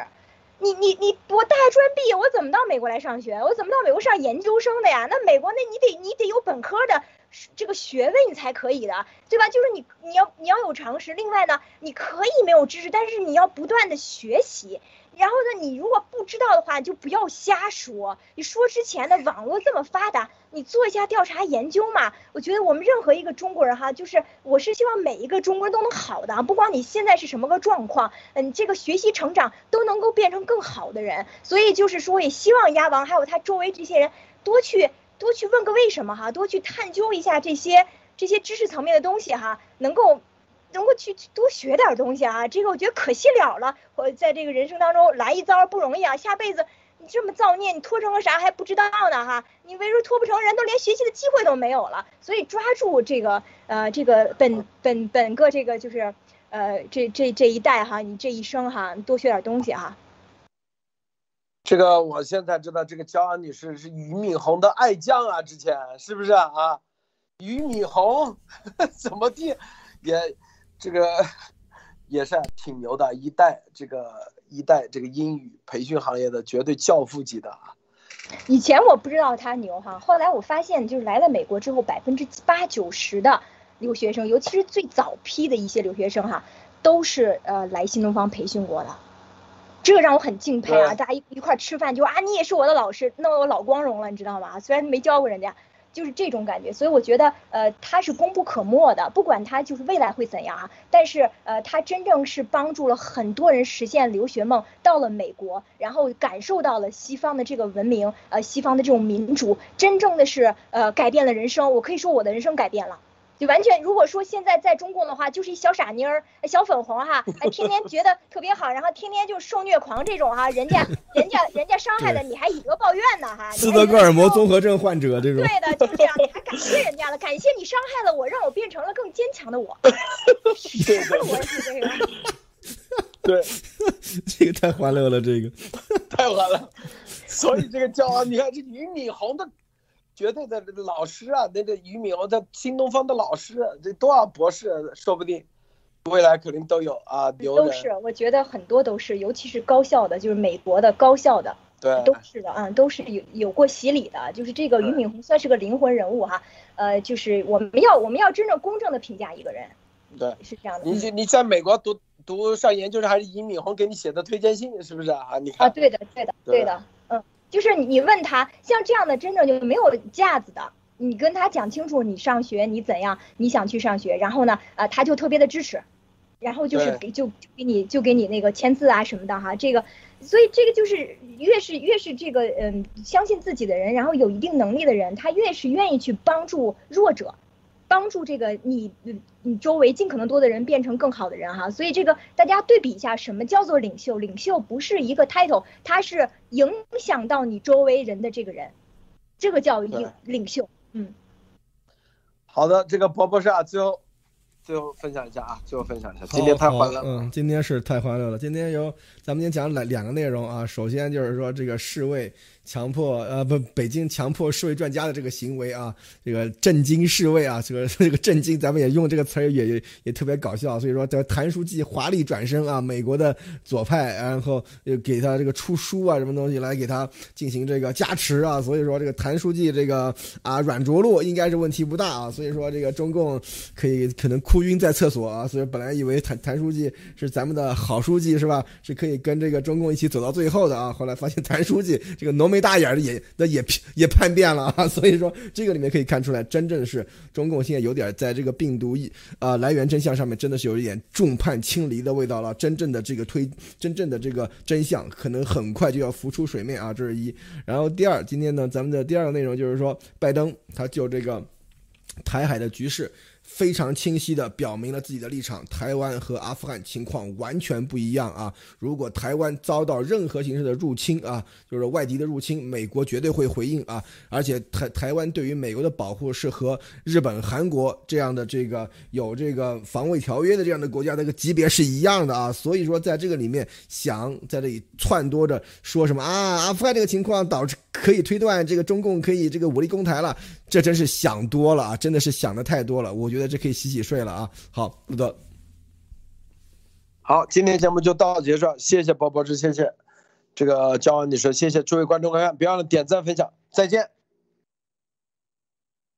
你你你我大专毕业，我怎么到美国来上学？我怎么到美国上研究生的呀？那美国那你得你得有本科的这个学位你才可以的，对吧？就是你你要你要有常识。另外呢，你可以没有知识，但是你要不断的学习。然后呢，你如果不知道的话，就不要瞎说。你说之前的网络这么发达，你做一下调查研究嘛。我觉得我们任何一个中国人哈，就是我是希望每一个中国人都能好的，不管你现在是什么个状况，嗯，这个学习成长都能够变成更好的人。所以就是说，也希望鸭王还有他周围这些人多去多去问个为什么哈，多去探究一下这些这些知识层面的东西哈，能够。能够去多学点东西啊，这个我觉得可惜了了。我在这个人生当中来一遭不容易啊，下辈子你这么造孽，你拖成个啥还不知道呢哈？你为什么拖不成，人都连学习的机会都没有了。所以抓住这个呃这个本本本个这个就是呃这这这一代哈，你这一生哈多学点东西哈。这个我现在知道，这个焦安女士是俞敏洪的爱将啊，之前是不是啊？俞敏洪 怎么地也。这个也是挺牛的，一代这个一代这个英语培训行业的绝对教父级的啊。以前我不知道他牛哈，后来我发现就是来了美国之后，百分之八九十的留学生，尤其是最早批的一些留学生哈，都是呃来新东方培训过的，这个让我很敬佩啊！大家一一块吃饭就啊，你也是我的老师，那我老光荣了，你知道吗？虽然没教过人家。就是这种感觉，所以我觉得，呃，他是功不可没的，不管他就是未来会怎样啊，但是，呃，他真正是帮助了很多人实现留学梦，到了美国，然后感受到了西方的这个文明，呃，西方的这种民主，真正的是，呃，改变了人生。我可以说我的人生改变了。就完全，如果说现在在中共的话，就是一小傻妮儿、小粉红哈，哎，天天觉得特别好，然后天天就受虐狂这种哈，人家、人家、人家伤害了你还以德报怨呢哈。斯德哥尔摩综合症患者这种。对的，就是这样，你还感谢人家了，感谢你伤害了我，让我变成了更坚强的我。对对，我是这个。对，这个太欢乐了，这个太欢乐。所以这个骄傲，你看这俞敏洪的。绝对的老师啊，那个俞敏洪在新东方的老师，这多少博士，说不定未来肯定都有啊。都是，我觉得很多都是，尤其是高校的，就是美国的高校的，对，都是的啊，都是有有过洗礼的。就是这个俞敏洪算是个灵魂人物哈，呃，就是我们要我们要真正公正的评价一个人，对，是这样的。你你在美国读读上研究生，还是俞敏洪给你写的推荐信，是不是啊？你看啊，对的，对的，对的。就是你问他像这样的真正就没有架子的，你跟他讲清楚你上学你怎样，你想去上学，然后呢，呃，他就特别的支持，然后就是给就给你就给你那个签字啊什么的哈，这个，所以这个就是越是越是这个嗯相信自己的人，然后有一定能力的人，他越是愿意去帮助弱者。帮助这个你，你周围尽可能多的人变成更好的人哈，所以这个大家对比一下，什么叫做领袖？领袖不是一个 title，它是影响到你周围人的这个人，这个叫领领袖。嗯，好的，这个波波是啊，最后最后分享一下啊，最后分享一下，今天太欢乐了，嗯，今天是太欢乐了。今天有咱们今天讲两两个内容啊，首先就是说这个侍卫强迫呃不北京强迫侍卫专家的这个行为啊，这个震惊侍卫啊，这个 这个震惊咱们也用这个词儿也也也特别搞笑，所以说这谭书记华丽转身啊，美国的左派，然后又给他这个出书啊什么东西来给他进行这个加持啊，所以说这个谭书记这个啊软着陆应该是问题不大啊，所以说这个中共可以可能哭晕在厕所啊，所以本来以为谭谭书记是咱们的好书记是吧，是可以跟这个中共一起走到最后的啊，后来发现谭书记这个浓眉大眼的也那也也叛变了啊，所以说这个里面可以看出来，真正是中共现在有点在这个病毒一啊来源真相上面真的是有一点众叛亲离的味道了，真正的这个推真正的这个真相可能很快就要浮出水面啊，这是一。然后第二，今天呢咱们的第二个内容就是说，拜登他就这个台海的局势。非常清晰地表明了自己的立场，台湾和阿富汗情况完全不一样啊！如果台湾遭到任何形式的入侵啊，就是外敌的入侵，美国绝对会回应啊！而且台台湾对于美国的保护是和日本、韩国这样的这个有这个防卫条约的这样的国家那个级别是一样的啊！所以说，在这个里面想在这里撺掇着说什么啊，阿富汗这个情况导致可以推断这个中共可以这个武力攻台了，这真是想多了啊！真的是想的太多了，我。觉得这可以洗洗睡了啊！好，路德，好，今天节目就到此结束，谢谢包博士，谢谢这个焦安女士，谢谢诸位观众朋友，别忘了点赞分享，再见。